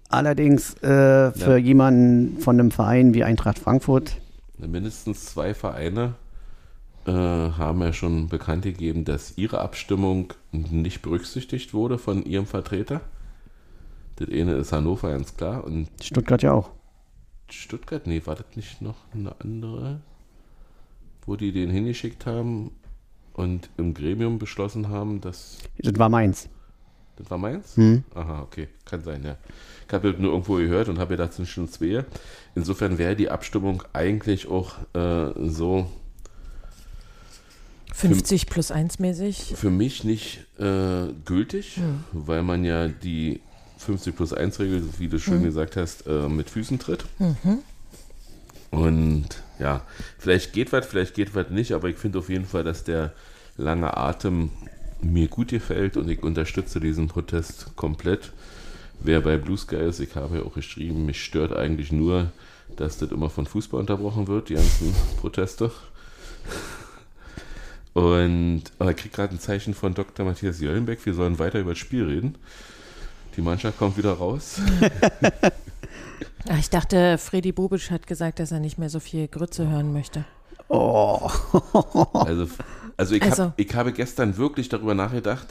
Allerdings äh, für jemanden von einem Verein wie Eintracht Frankfurt, Mindestens zwei Vereine äh, haben ja schon bekannt gegeben, dass ihre Abstimmung nicht berücksichtigt wurde von ihrem Vertreter. Das eine ist Hannover, ganz klar. Und Stuttgart ja auch. Stuttgart, nee, war das nicht noch eine andere, wo die den hingeschickt haben und im Gremium beschlossen haben, dass. Das war meins. Das war meins? Hm. Aha, okay, kann sein, ja. Ich habe nur irgendwo gehört und habe gedacht, es sind schon zwei. Insofern wäre die Abstimmung eigentlich auch äh, so 50 plus 1 mäßig. für mich nicht äh, gültig, weil man ja die 50 plus 1 Regel, wie du schön gesagt hast, äh, mit Füßen tritt. Und ja, vielleicht geht was, vielleicht geht was nicht, aber ich finde auf jeden Fall, dass der lange Atem mir gut gefällt und ich unterstütze diesen Protest komplett. Wer bei Blue Sky ist, ich habe ja auch geschrieben, mich stört eigentlich nur, dass das immer von Fußball unterbrochen wird, die ganzen Proteste. Und aber ich kriege gerade ein Zeichen von Dr. Matthias Jöllenbeck, wir sollen weiter über das Spiel reden. Die Mannschaft kommt wieder raus. Ach, [LAUGHS] ich dachte, Freddy Bobic hat gesagt, dass er nicht mehr so viel Grütze hören möchte. Oh, Also, also, ich, Also. Hab, ich habe gestern wirklich darüber nachgedacht,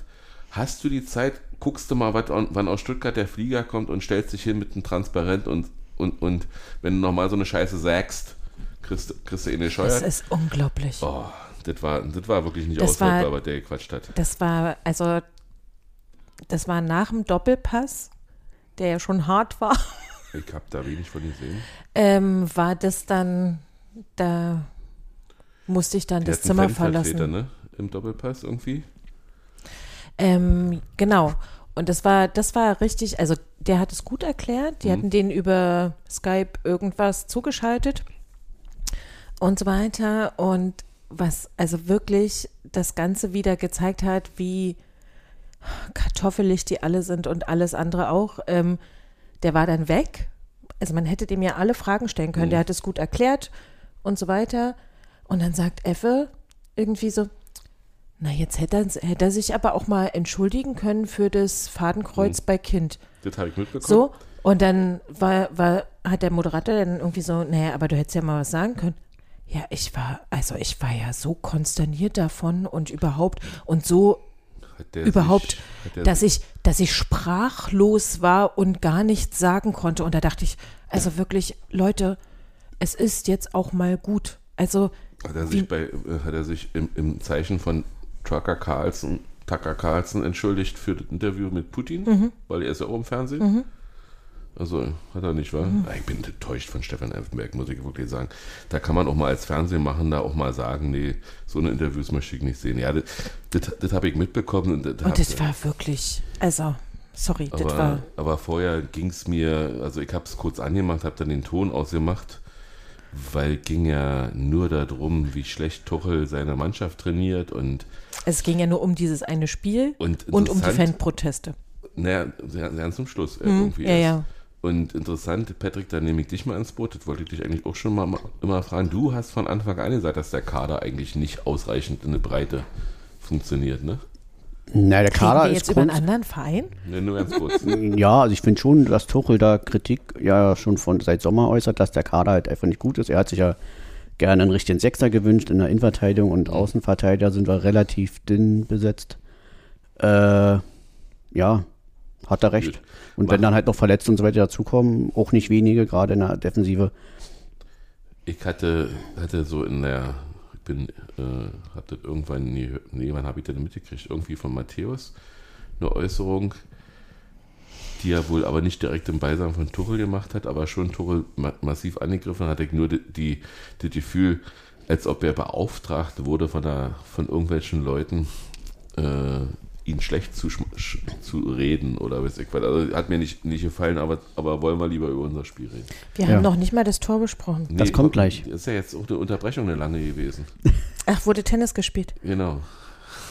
hast du die Zeit, guckst du mal, wann aus Stuttgart der Flieger kommt und stellst dich hin mit einem Transparent und, und, und wenn du nochmal so eine Scheiße sagst, kriegst, kriegst du den Das Scheuer. ist unglaublich. Oh, das war, das war wirklich nicht Das aushaltbar, was der gequatscht hat. Das war, also, das war nach dem Doppelpass, der ja schon hart war, Ich habe da wenig von gesehen. ähm, war das dann, da musste ich dann das Zimmer verlassen. ne? Im Doppelpass irgendwie. Ähm, genau. Und das war, das war richtig, also der hat es gut erklärt. Die Mhm. hatten den über Skype irgendwas zugeschaltet und so weiter. Und was also wirklich das Ganze wieder gezeigt hat, wie kartoffelig die alle sind und alles andere auch. Ähm, der war dann weg. Also man hätte dem ja alle Fragen stellen können. Mhm. Der hat es gut erklärt und so weiter. Und dann sagt Effe irgendwie so, na, jetzt hätte er, hätte er sich aber auch mal entschuldigen können für das Fadenkreuz bei Kind. Das habe ich mitbekommen. So, und dann war, war, hat der Moderator dann irgendwie so, naja, aber du hättest ja mal was sagen können. Ja, ich war, also ich war ja so konsterniert davon und überhaupt und so überhaupt, sich- dass sich- ich, dass ich sprachlos war und gar nichts sagen konnte. Und da dachte ich, also wirklich, Leute, es ist jetzt auch mal gut. Also, Hat er sich, bei, äh, hat er sich im, im Zeichen von Trucker Carlson, Tucker Carlson entschuldigt für das Interview mit Putin? Mhm. Weil er ist ja auch im Fernsehen. Also hat er nicht, wahr? Mhm. Ich bin enttäuscht von Stefan Elfenberg, muss ich wirklich sagen. Da kann man auch mal als Fernsehmachender auch mal sagen, nee, so eine Interviews möchte ich nicht sehen. Ja, das, das, das habe ich mitbekommen. Und das, und hab- das war wirklich, also, sorry, das aber, war, aber vorher ging es mir, also ich habe es kurz angemacht, habe dann den Ton ausgemacht, weil ging ja nur darum, wie schlecht Tuchel seine Mannschaft trainiert und, es ging ja nur um dieses eine Spiel und, und um die Fanproteste. Naja, sehr, sehr zum Schluss äh, irgendwie Mhm, ja, erst. ja. Und interessant, Patrick, da nehme ich dich mal ins Boot. Das wollte ich dich eigentlich auch schon mal ma- immer fragen. Du hast von Anfang an gesagt, dass der Kader eigentlich nicht ausreichend in der Breite funktioniert, ne? Na, der Kader wir ist jetzt über einen anderen Verein? Ne, nur ganz kurz. [LAUGHS] Ja, also ich finde schon, dass Tuchel da Kritik ja schon von seit Sommer äußert, dass der Kader halt einfach nicht gut ist. Er hat sich ja gerne einen richtigen Sechser gewünscht in der Innenverteidigung und Außenverteidiger sind wir relativ dünn besetzt. Äh, ja, hat er recht. Und wenn dann halt noch Verletzte und so weiter dazukommen, auch nicht wenige, gerade in der Defensive. Ich hatte, hatte so in der, bin, äh, hab das irgendwann, nee, wann habe ich das mitgekriegt? Irgendwie von Matthäus, eine Äußerung, die er wohl aber nicht direkt im Beisein von Tuchel gemacht hat, aber schon Tuchel ma massiv angegriffen hat, ich nur die, die, das Gefühl, als ob er beauftragt wurde von, der, von irgendwelchen Leuten, äh, ihn schlecht zu, zu reden oder weiß ich was. Also hat mir nicht, nicht gefallen, aber, aber wollen wir lieber über unser Spiel reden. Wir Ja. haben noch nicht mal das Tor besprochen. Das kommt gleich. Ist ja jetzt auch eine Unterbrechung eine lange gewesen. [LAUGHS] Ach, wurde Tennis gespielt? Genau.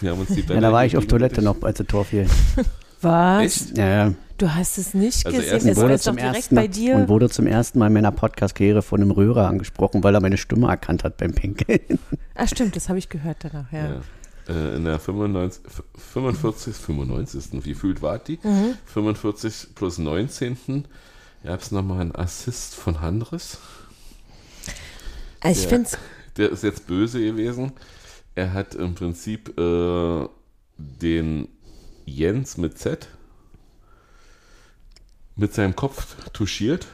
Wir haben uns die Ja, da war ich auf Toilette noch, als das Tor fiel. [LAUGHS] Was? Echt? Ja, ja. Du hast es nicht Also gesehen. Es war wurde jetzt doch zum ersten bei dir. und wurde zum ersten Mal in meiner Podcast-Karriere von einem Röhrer angesprochen, weil er meine Stimme erkannt hat beim Pinkeln. Ah, stimmt, das habe ich gehört danach, ja. Ja. Äh, In der 95, 45, 95. Wie fühlt war die? Mhm. 45 plus 19. Gab es nochmal einen Assist von Handres. Also ich finde Der ist jetzt böse gewesen. Er hat im Prinzip äh, den Jens mit Z mit seinem Kopf touchiert.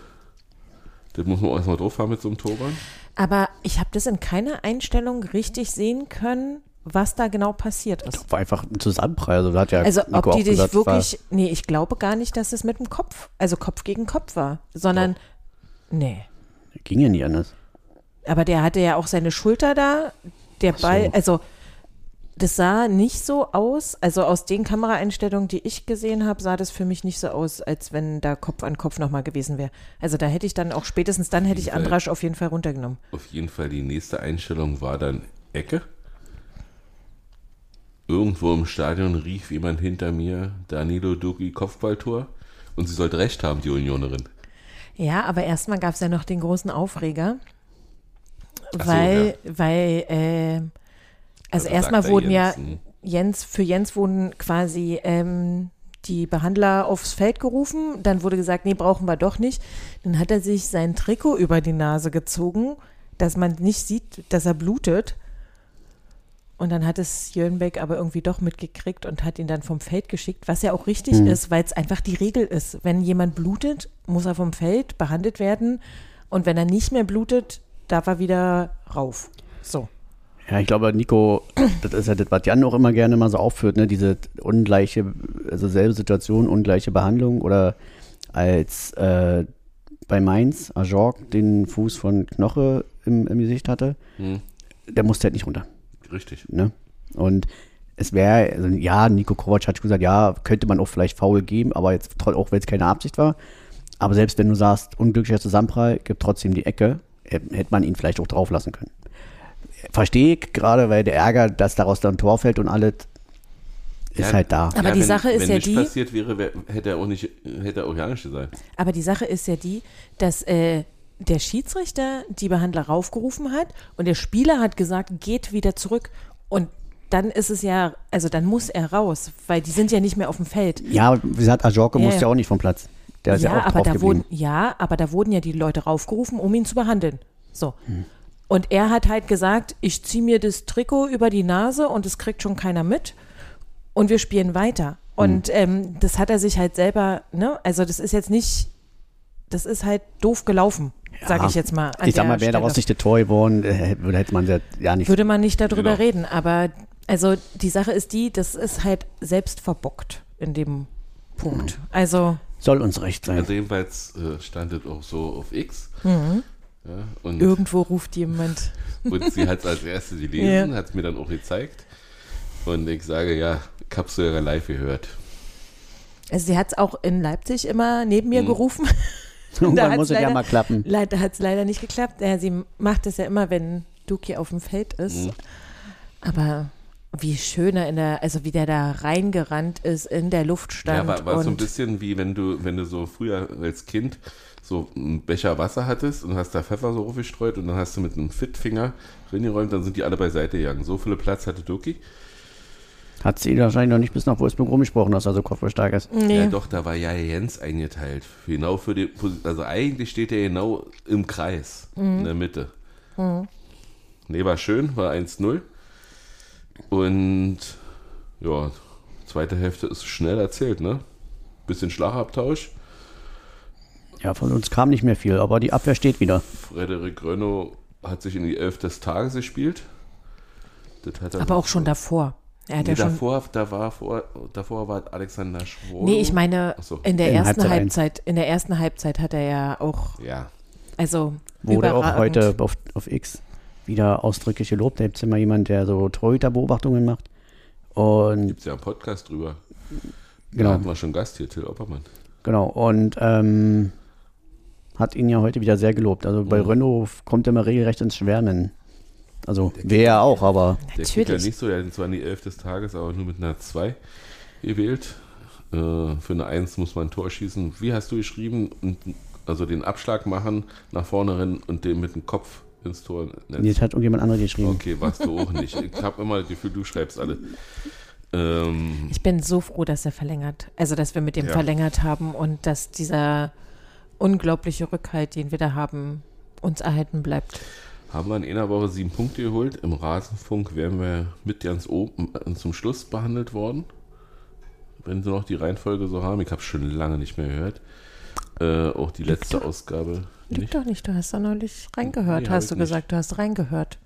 Das muss man auch erstmal drauf haben mit so einem Turban. aber ich habe das in keiner Einstellung richtig sehen können, was da genau passiert ist. War einfach ein Zusammenprall. Also, da hat ja Also Nico ob auch die dich gesagt, war- wirklich, nee, ich glaube gar nicht, dass es mit dem Kopf, also Kopf gegen Kopf war, sondern, nee. Ging ja nie anders. Aber der hatte ja auch seine Schulter da, der Ball, also das sah nicht so aus, also aus den Kameraeinstellungen, die ich gesehen habe, sah das für mich nicht so aus, als wenn da Kopf an Kopf nochmal gewesen wäre. Also da hätte ich dann auch spätestens dann hätte ich. Andrasch auf jeden Fall runtergenommen. Auf jeden Fall die nächste Einstellung war dann Ecke. Irgendwo im Stadion rief jemand hinter mir Danilo Duki Kopfballtor. Und sie sollte recht haben, die Unionerin. Ja, aber erstmal gab es ja noch den großen Aufreger, so, weil, weil, äh, also, Also erstmal wurden ja, Jens, hm. Jens, für Jens wurden quasi ähm, die Behandler aufs Feld gerufen, dann wurde gesagt, nee, brauchen wir doch nicht. Dann hat er sich sein Trikot über die Nase gezogen, dass man nicht sieht, dass er blutet. Und dann hat es Jörnbeck aber irgendwie doch mitgekriegt und hat ihn dann vom Feld geschickt, was ja auch richtig ist, weil es einfach die Regel ist. Wenn jemand blutet, muss er vom Feld behandelt werden. Und wenn er nicht mehr blutet, darf er wieder rauf. So. Ja, ich glaube, Nico, das ist ja das, was Jan auch immer gerne mal so aufführt, ne? diese ungleiche, also selbe Situation, ungleiche Behandlung oder als äh, bei Mainz Ajorg den Fuß von Knoche im, im Gesicht hatte, Hm, der musste halt nicht runter. Richtig. Ne? Und es wäre, also, ja, Nico Kovac hat gesagt, ja, könnte man auch vielleicht faul geben, aber jetzt auch wenn es keine Absicht war. Aber selbst wenn du sagst, unglücklicher Zusammenprall, gibt trotzdem die Ecke, äh, hätte man ihn vielleicht auch drauf lassen können. Verstehe ich gerade, weil der Ärger, dass daraus dann ein Tor fällt und alles, ist Ja, halt da. Aber die wenn, Sache ist wenn ja nicht die- passiert wäre, wär, hätte er auch nicht, hätte er auch ja nicht sein. Aber die Sache ist ja die, dass äh, der Schiedsrichter die Behandler raufgerufen hat und der Spieler hat gesagt, geht wieder zurück. Und dann ist es ja, also dann muss er raus, weil die sind ja nicht mehr auf dem Feld. Ja, wie gesagt, Ajorke Ja, musste ja auch nicht vom Platz. Der ist ja, ja, auch aber da wurden, ja, aber da wurden ja die Leute raufgerufen, um ihn zu behandeln. So. Hm. Und er hat halt gesagt, ich ziehe mir das Trikot über die Nase und es kriegt schon keiner mit. und wir spielen weiter. Und ähm, das hat er sich halt selber, ne, also das ist jetzt nicht, das ist halt doof gelaufen, sage Ja. ich jetzt mal. an Ich sag mal, wäre daraus nicht der Tor geworden, äh, würde hätte man ja- nicht. Würde man nicht darüber Genau. reden, aber also die Sache ist die, das ist halt selbst verbockt in dem Punkt. Also Soll uns recht sein. Also jedenfalls äh, stand es auch so auf X. Mhm. Ja, und, irgendwo ruft jemand. [LAUGHS] und sie hat es als erste gelesen, Ja. hat es mir dann auch gezeigt. Und ich sage, ja, ich sogar live gehört. Also sie hat es auch in Leipzig immer neben mir Mhm. gerufen. [LAUGHS] [LAUGHS] Irgendwann muss es ja leider- mal klappen. Leider hat es leider nicht geklappt. Ja, sie macht es ja immer, wenn Duki auf dem Feld ist. Mhm. Aber wie schön er in der, also wie der da reingerannt ist, in der Luft stand. Ja, war, war so ein bisschen wie wenn du, wenn du so früher als Kind so einen Becher Wasser hattest und hast da Pfeffer so aufgestreut und dann hast du mit einem Fitfinger reingeräumt, dann sind die alle beiseite gegangen. So viel Platz hatte Doki. Hat sie wahrscheinlich noch nicht bis nach Wolfsburg rumgesprochen, dass er so kopfballstark ist. nee. Ja, doch, da war ja Jens eingeteilt. Genau für die, also eigentlich steht er genau im Kreis, in der Mitte. Nee, war schön, war 1-0. Und ja, zweite Hälfte ist schnell erzählt, ne? Bisschen Schlagabtausch. Ja, von uns kam nicht mehr viel, aber die Abwehr steht wieder. Frederik Rönno hat sich in die Elf des Tages gespielt. Das hat er aber auch schon davor. Er hat Nee, ja schon. davor, da war vor, davor war Alexander Schwoll. Nee, ich meine, so. in der In ersten Halbzeit Halbzeit, in der ersten Halbzeit hat er ja auch, Ja, also Wurde auch überragend. heute auf, auf X wieder ausdrücklich gelobt. Da gibt es immer jemand, der so Torhüterbeobachtungen macht. Und gibt's ja einen Podcast drüber. Da genau, hatten wir schon Gast hier, Till Oppermann. genau. Und ähm, hat ihn ja heute wieder sehr gelobt. Also bei Mhm. Renault kommt er immer regelrecht ins Schwärmen. Also wäre er auch, aber Der kriegt ja Natürlich. nicht so, er hat zwar in die Elf des Tages, aber nur mit einer 2 gewählt. Äh, für eine 1 muss man ein Tor schießen. Wie hast du geschrieben? Und, also den Abschlag machen, nach vorne rennen und den mit dem Kopf ins Tor netzen. jetzt hat irgendjemand anderes geschrieben. Okay, warst du auch nicht. Ich habe immer das Gefühl, du schreibst alle. Ähm, Ich bin so froh, dass er verlängert. Also, dass wir mit dem Ja. verlängert haben und dass dieser unglaubliche Rückhalt, den wir da haben, uns erhalten bleibt. Haben wir in einer Woche sieben Punkte geholt. Im Rasenfunk wären wir mit ganz oben äh, zum Schluss behandelt worden. Wenn sie noch die Reihenfolge so haben. Ich habe schon lange nicht mehr gehört. Äh, auch die letzte Ausgabe Liegt nicht. doch nicht, du hast da neulich reingehört, Nee, hast du nicht. gesagt, du hast reingehört.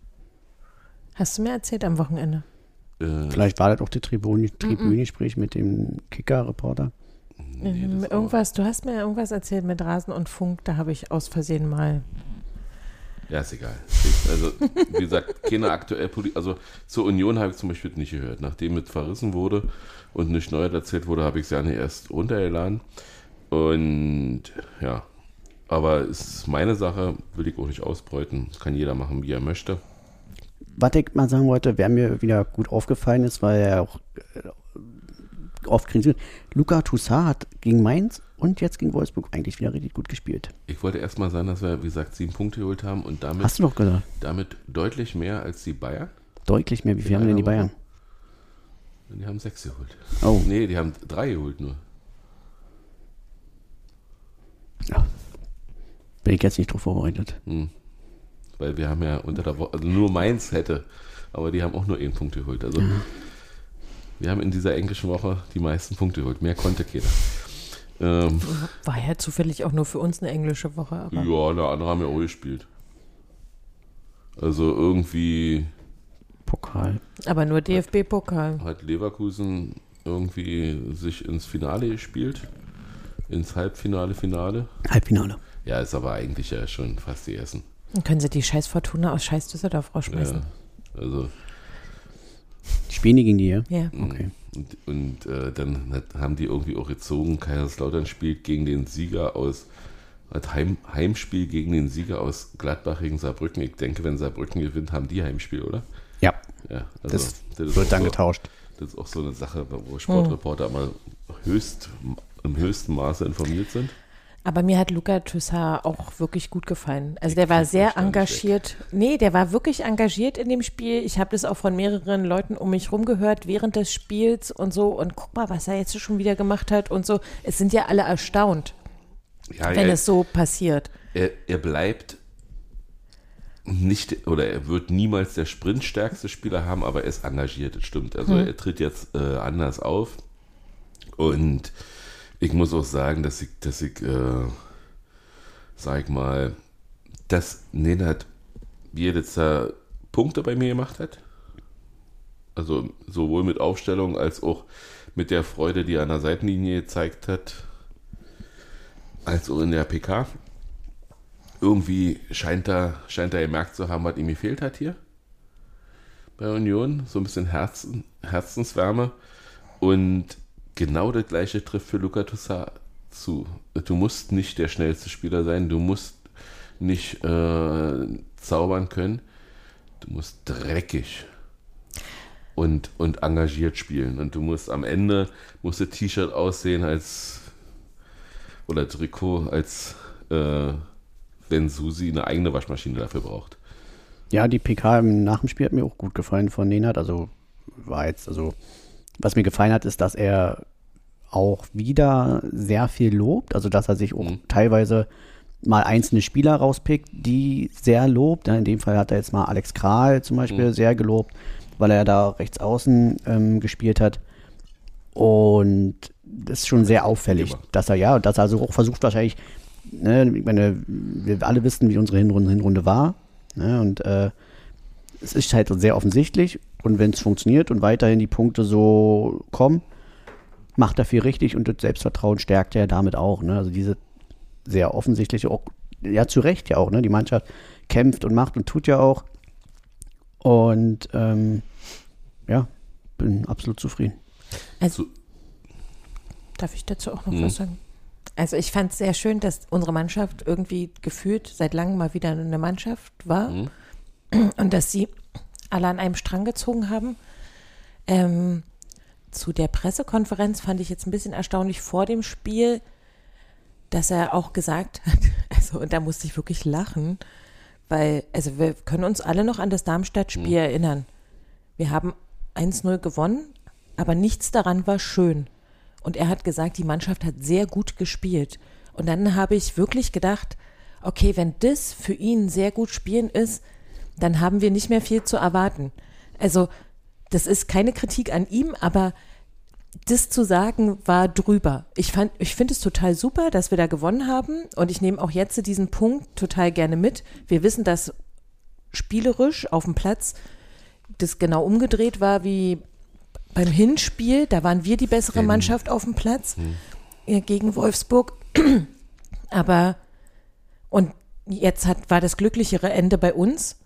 Hast du mir erzählt am Wochenende? Äh, Vielleicht war das auch das Tribune- Tribünengespräch mit dem Kicker-Reporter. nee, Ähm, das auch- irgendwas, du hast mir irgendwas erzählt mit Rasen und Funk, da habe ich aus Versehen mal. Ja, ist egal. Also, wie gesagt, keine aktuell Poli Also zur Union habe ich zum Beispiel nicht gehört. Nachdem mit verrissen wurde und nicht neu erzählt wurde, habe ich es ja nicht erst runtergeladen. Und ja, aber es ist meine Sache, will ich auch nicht ausbeuten. Das kann jeder machen, wie er möchte. Was ich mal sagen wollte, wer mir wieder gut aufgefallen ist, weil er auch äh, oft kritisiert. Luca Toussaint hat gegen Mainz und jetzt gegen Wolfsburg eigentlich wieder richtig gut gespielt. Ich wollte erst mal sagen, dass wir, wie gesagt, sieben Punkte geholt haben und damit, Hast du doch gesagt. damit deutlich mehr als die Bayern. Deutlich mehr. Wie viel haben denn die Bayern? Die haben sechs geholt. Oh, Nee, die haben drei geholt nur. ja. Bin ich jetzt nicht drauf vorbereitet. Hm. Weil wir haben ja unter der Woche, also nur Mainz hätte, aber die haben auch nur einen Punkt geholt. Also wir haben in dieser englischen Woche die meisten Punkte geholt. Mehr konnte keiner. Ähm, War ja zufällig auch nur für uns eine englische Woche, aber. ja, der andere haben ja auch gespielt. Also irgendwie Pokal. Aber nur DFB-Pokal. hat Leverkusen irgendwie sich ins Finale gespielt. Ins Halbfinale, Finale. Halbfinale. Ja, ist aber eigentlich ja schon fast die Essen. Dann können sie die scheiß Fortuna aus scheiß Düsseldorf rausschmeißen. Ja, also Spielen die gegen die, ja? Ja. Okay. Und, und äh, dann hat, haben die irgendwie auch gezogen, Kaiserslautern spielt gegen den Sieger aus, hat Heim, Heimspiel gegen den Sieger aus Gladbach gegen Saarbrücken. Ich denke, wenn Saarbrücken gewinnt, haben die Heimspiel, oder? Ja, Ja, also das, ist wird dann so, getauscht. Das ist auch so eine Sache, wo Sportreporter mal höchst, im höchsten Maße informiert sind. Aber mir hat Luca Toussaint auch wirklich gut gefallen. Also der war sehr engagiert. Nee, der war wirklich engagiert in dem Spiel. Ich habe das auch von mehreren Leuten um mich rum gehört während des Spiels und so. Und guck mal, was er jetzt schon wieder gemacht hat und so. Es sind ja alle erstaunt, Ja, wenn er, es so passiert. er, er bleibt nicht, oder er wird niemals der sprintstärkste Spieler haben, aber er ist engagiert, das stimmt. Also Mhm. er tritt jetzt äh, anders auf. Und ich muss auch sagen, dass ich, dass ich, äh, sag ich mal, dass Nenad Bielica Punkte bei mir gemacht hat. Also sowohl mit Aufstellung als auch mit der Freude, die er an der Seitenlinie gezeigt hat, als auch in der PK. Irgendwie scheint er, scheint er gemerkt zu haben, was ihm gefehlt hat hier bei Union. So ein bisschen Herzen, Herzenswärme. Und genau das gleiche trifft für Luca Toussaint zu. Du musst nicht der schnellste Spieler sein, du musst nicht äh, zaubern können, du musst dreckig und, und engagiert spielen. Und du musst am Ende, muss das T-Shirt aussehen als, oder Trikot, als äh, wenn Susi eine eigene Waschmaschine dafür braucht. Ja, die PK nach dem Spiel hat mir auch gut gefallen von Nenad. Also war jetzt, also was mir gefallen hat, ist, dass er auch wieder sehr viel lobt. Also dass er sich auch Mhm. teilweise mal einzelne Spieler rauspickt, die sehr lobt. In dem Fall hat er jetzt mal Alex Kral zum Beispiel Mhm. sehr gelobt, weil er da rechts außen ähm, gespielt hat. Und das ist schon sehr auffällig, dass er ja, dass er also auch versucht wahrscheinlich, ne, ich meine, wir alle wissen, wie unsere Hinrunde, Hinrunde war. Ne, und äh, es ist halt sehr offensichtlich. Und wenn es funktioniert und weiterhin die Punkte so kommen, macht er viel richtig und das Selbstvertrauen stärkt er damit auch. Ne? Also diese sehr offensichtliche, auch, ja zu Recht ja auch, ne? Die Mannschaft kämpft und macht und tut ja auch. Und ähm, ja, bin absolut zufrieden. Also, So- darf ich dazu auch noch Mhm. was sagen? Also ich fand es sehr schön, dass unsere Mannschaft irgendwie gefühlt seit langem mal wieder eine Mannschaft war Mhm. und dass sie alle an einem Strang gezogen haben. Ähm, zu der Pressekonferenz fand ich jetzt ein bisschen erstaunlich vor dem Spiel, dass er auch gesagt hat, [LAUGHS] also und da musste ich wirklich lachen, weil, also wir können uns alle noch an das Darmstadt-Spiel erinnern. Wir haben 1-0 gewonnen, aber nichts daran war schön. Und er hat gesagt, die Mannschaft hat sehr gut gespielt. Und dann habe ich wirklich gedacht, okay, wenn das für ihn sehr gut spielen ist, dann haben wir nicht mehr viel zu erwarten. Also, das ist keine Kritik an ihm, aber das zu sagen war drüber. Ich fand, ich finde es total super, dass wir da gewonnen haben und ich nehme auch jetzt diesen Punkt total gerne mit. Wir wissen, dass spielerisch auf dem Platz das genau umgedreht war wie beim Hinspiel. Da waren wir die bessere Mannschaft auf dem Platz äh, gegen Wolfsburg. [CLEARS THROAT] Aber und jetzt hat, war das glücklichere Ende bei uns.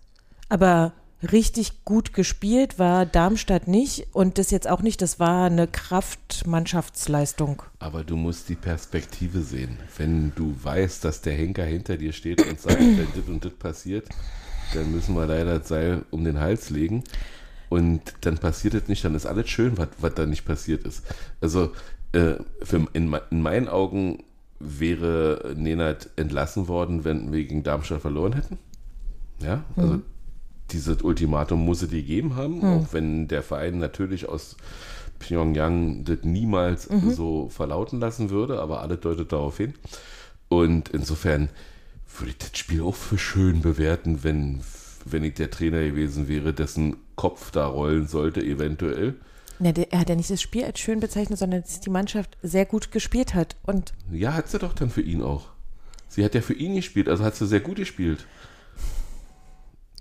Aber richtig gut gespielt war Darmstadt nicht und das jetzt auch nicht. Das war eine Kraftmannschaftsleistung. Aber du musst die Perspektive sehen. Wenn du weißt, dass der Henker hinter dir steht und sagt, wenn das und das passiert, dann müssen wir leider das Seil um den Hals legen. Und dann passiert es nicht, dann ist alles schön, was, was da nicht passiert ist. Also äh, für, in, in meinen Augen wäre Nenad entlassen worden, wenn wir gegen Darmstadt verloren hätten. Ja, also dieses Ultimatum muss es dir gegeben haben, auch wenn der Verein natürlich aus Pyongyang das niemals so verlauten lassen würde, aber alles deutet darauf hin. Und insofern würde ich das Spiel auch für schön bewerten, wenn, wenn ich der Trainer gewesen wäre, dessen Kopf da rollen sollte, eventuell. Ne, der, er hat ja nicht das Spiel als schön bezeichnet, sondern dass die Mannschaft sehr gut gespielt hat. Und Ja, hat sie doch dann für ihn auch. Sie hat ja für ihn gespielt, also hat sie sehr gut gespielt.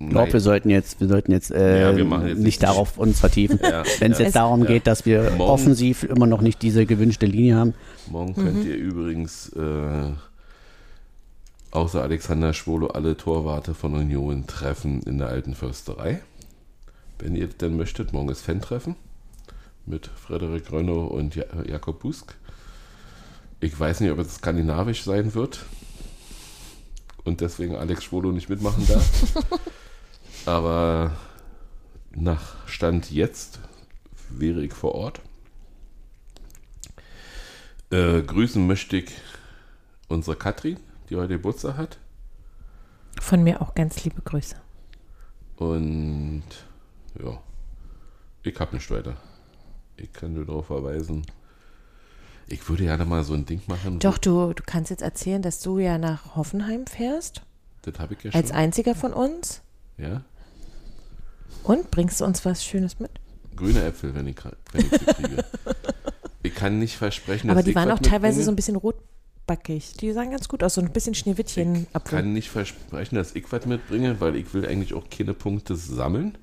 Ich glaube, wir sollten jetzt, wir sollten jetzt, äh, Ja, wir jetzt nicht nicht- darauf uns vertiefen. [LAUGHS] Ja, Wenn es ja. jetzt darum Ja. geht, dass wir Morgen- offensiv immer noch nicht diese gewünschte Linie haben. Morgen könnt ihr übrigens äh, außer Alexander Schwolo alle Torwarte von Union treffen in der alten Försterei. Wenn ihr denn möchtet, morgen ist Fan-Treffen mit Frederik Rönno und ja Jakob Busk. Ich weiß nicht, ob es skandinavisch sein wird und deswegen Alex Schwolo nicht mitmachen darf. [LAUGHS] Aber nach Stand jetzt wäre ich vor Ort. Äh, grüßen möchte ich unsere Katrin, die heute Geburtstag hat. von mir auch ganz liebe Grüße. Und ja, ich habe nicht weiter. Ich kann nur darauf verweisen. Ich würde ja mal so ein Ding machen. Doch, du, du kannst jetzt erzählen, dass du ja nach Hoffenheim fährst, Das habe ich ja als schon. einziger von uns. Ja? Und bringst du uns was Schönes mit? Grüne Äpfel, wenn ich, wenn ich sie kriege. [LAUGHS] ich kann nicht versprechen, dass Aber die ich waren auch teilweise mitbringe. so ein bisschen rotbackig. Die sahen ganz gut aus, so ein bisschen Ich Schneewittchen-Apfel. kann nicht versprechen, dass ich was mitbringe, weil ich will eigentlich auch keine Punkte sammeln.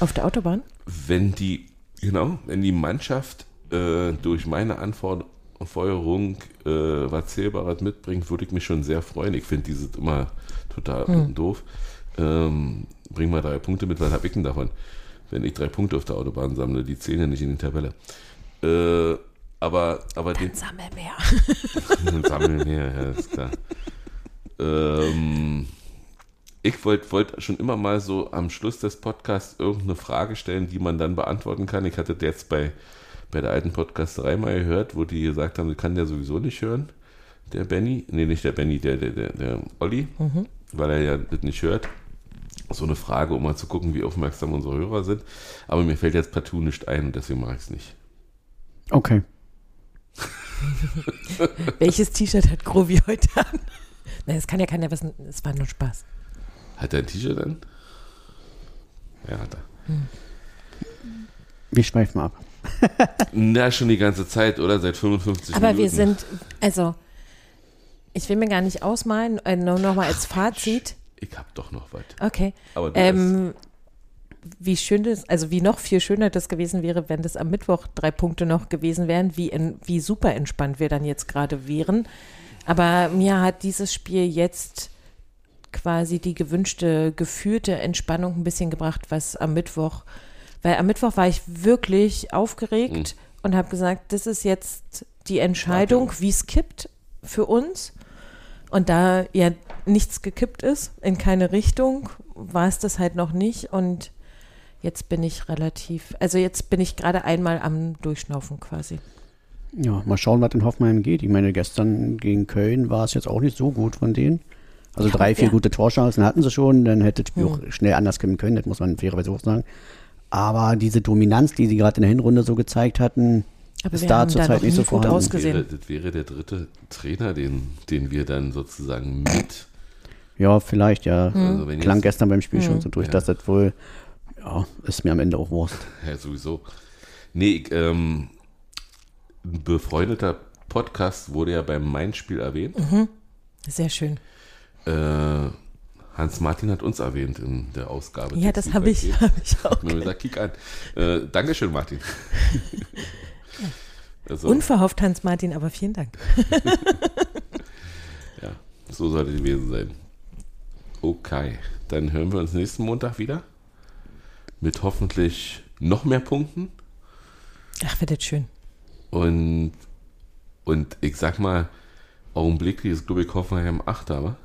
Auf der Autobahn? Wenn die, genau, wenn die Mannschaft äh, durch meine Anforderung äh, was Zählbares mitbringt, würde ich mich schon sehr freuen. Ich finde dieses immer total Hm. doof. Ähm, bring mal drei Punkte mit, was hab ich denn davon? Wenn ich drei Punkte auf der Autobahn sammle, die zählen ja nicht in die Tabelle. Äh, aber, aber den, Sammel mehr. [LAUGHS] Sammeln her, ja, ist klar. ähm, ich wollte wollt schon immer mal so am Schluss des Podcasts irgendeine Frage stellen, die man dann beantworten kann. Ich hatte das jetzt bei, bei der alten Podcasterei mal gehört, wo die gesagt haben, das kann der sowieso nicht hören, der Benny. Nee, nicht der Benny, der, der, der, der Olli, weil er ja das nicht hört. So eine Frage, um mal zu gucken, wie aufmerksam unsere Hörer sind. Aber mir fällt jetzt partout nicht ein und deswegen mache ich es nicht. Okay. [LAUGHS] Welches T-Shirt hat Grovi heute an? Nein, das kann ja keiner wissen. Es war nur Spaß. Hat er ein T-Shirt an? Ja, hat er. Wir schweifen ab. [LAUGHS] Na, schon die ganze Zeit, oder? Seit 55 Aber Minuten. wir sind, also, ich will mir gar nicht ausmalen, äh, nur noch mal als Fazit. Ich hab doch noch was. Okay. Aber du Ähm, wie schön das, also wie noch viel schöner das gewesen wäre, wenn das am Mittwoch drei Punkte noch gewesen wären, wie, in, wie super entspannt wir dann jetzt gerade wären. Aber mir hat dieses Spiel jetzt quasi die gewünschte, gefühlte Entspannung ein bisschen gebracht, was am Mittwoch, weil am Mittwoch war ich wirklich aufgeregt und habe gesagt, das ist jetzt die Entscheidung, wie es kippt für uns. Und da ja nichts gekippt ist, in keine Richtung, war es das halt noch nicht. Und jetzt bin ich relativ, also jetzt bin ich gerade einmal am Durchschnaufen quasi. Ja, mal schauen, was in Hoffenheim geht. Ich meine, gestern gegen Köln war es jetzt auch nicht so gut von denen. Also drei, vier ja. gute Torchancen hatten sie schon, dann hätte das Spiel Hm. auch schnell anders kommen können, das muss man fairerweise auch sagen. Aber diese Dominanz, die sie gerade in der Hinrunde so gezeigt hatten, Aber ist da zurzeit nicht so vorhanden. Das ausgesehen. wäre, das wäre der dritte Trainer, den, den wir dann sozusagen mit. Ja, vielleicht, ja. Hm. Also wenn Klang jetzt, gestern beim Spiel schon so durch, Ja. dass das wohl, ja, ist mir am Ende auch Wurst. [LAUGHS] ja, sowieso. Nee, ich, ähm, ein befreundeter Podcast wurde ja beim Main-Spiel erwähnt. Sehr schön. Äh, Hans Martin hat uns erwähnt in der Ausgabe. Ja, das habe ich, [LAUGHS] hab ich auch. Hab mir gesagt, kick an. Äh, Dankeschön, Martin. [LAUGHS] also, Unverhofft, Hans-Martin, aber vielen Dank. [LAUGHS] Ja, so sollte die gewesen sein. Okay, dann hören wir uns nächsten Montag wieder. Mit hoffentlich noch mehr Punkten. Ach, wird das schön. Und, und ich sag mal, augenblicklich ist, glaube ich, Hoffenheim Achter, wa?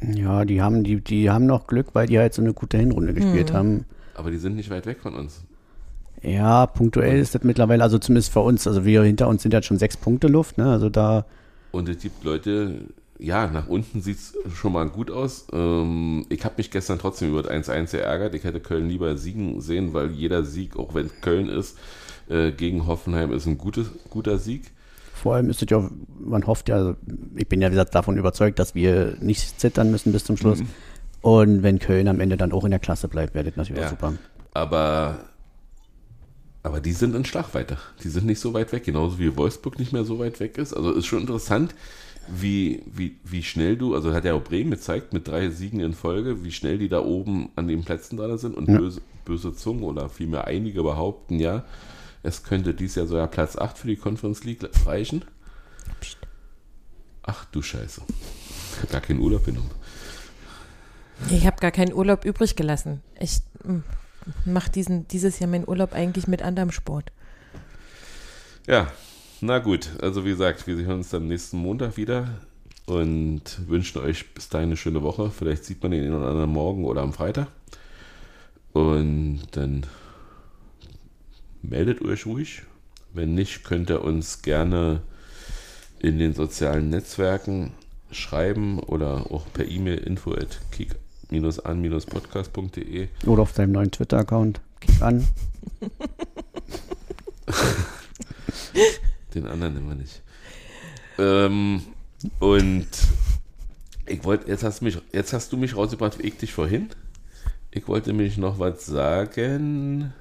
Ja, die haben, die, die haben noch Glück, weil die halt so eine gute Hinrunde gespielt haben. Aber die sind nicht weit weg von uns. Ja, punktuell ist das mittlerweile, also zumindest für uns, also wir hinter uns sind ja schon sechs Punkte Luft, ne? Also da, Und es gibt Leute, ja, nach unten sieht es schon mal gut aus. Ähm, ich habe mich gestern trotzdem über das 1-1 geärgert. Ich hätte Köln lieber siegen sehen, weil jeder Sieg, auch wenn Köln ist, äh, gegen Hoffenheim ist ein gutes, guter Sieg. vor allem ist es ja, man hofft ja, also ich bin ja wie gesagt davon überzeugt, dass wir nicht zittern müssen bis zum Schluss. Und wenn Köln am Ende dann auch in der Klasse bleibt, wäre das natürlich Ja. auch super. Aber, aber die sind in Schlagweite. Die sind nicht so weit weg, genauso wie Wolfsburg nicht mehr so weit weg ist. Also ist schon interessant, wie, wie, wie schnell du, also hat ja auch Bremen gezeigt, mit drei Siegen in Folge, wie schnell die da oben an den Plätzen dran sind. Und Ja. böse, böse Zungen oder vielmehr einige behaupten, ja, es könnte dies Jahr sogar Platz 8 für die Conference League reichen. Ach du Scheiße. Ich hab gar keinen Urlaub genommen. Ich habe gar keinen Urlaub übrig gelassen. Ich mache dieses Jahr meinen Urlaub eigentlich mit anderem Sport. Ja, na gut. Also wie gesagt, wir sehen uns dann nächsten Montag wieder und wünschen euch bis dahin eine schöne Woche. Vielleicht sieht man den einen oder anderen morgen oder am Freitag. Und dann meldet euch ruhig. Wenn nicht, könnt ihr uns gerne in den sozialen Netzwerken schreiben oder auch per E-Mail info at kick-an-podcast.de. Oder auf deinem neuen Twitter-Account. Kick an. [LAUGHS] Den anderen immer nicht. Ähm, und ich wollte, jetzt hast du mich, jetzt hast du mich rausgebracht, wie ich dich vorhin. Ich wollte mich noch was sagen,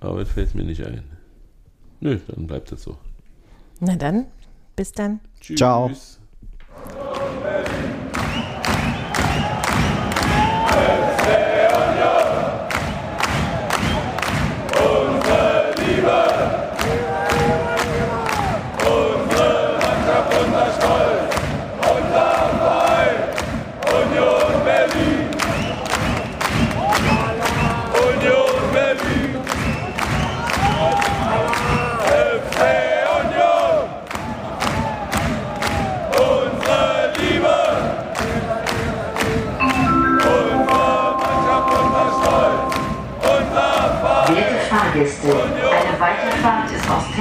aber es fällt mir nicht ein. Nö, dann bleibt es so. Na dann, bis dann. Tschüss. Ciao.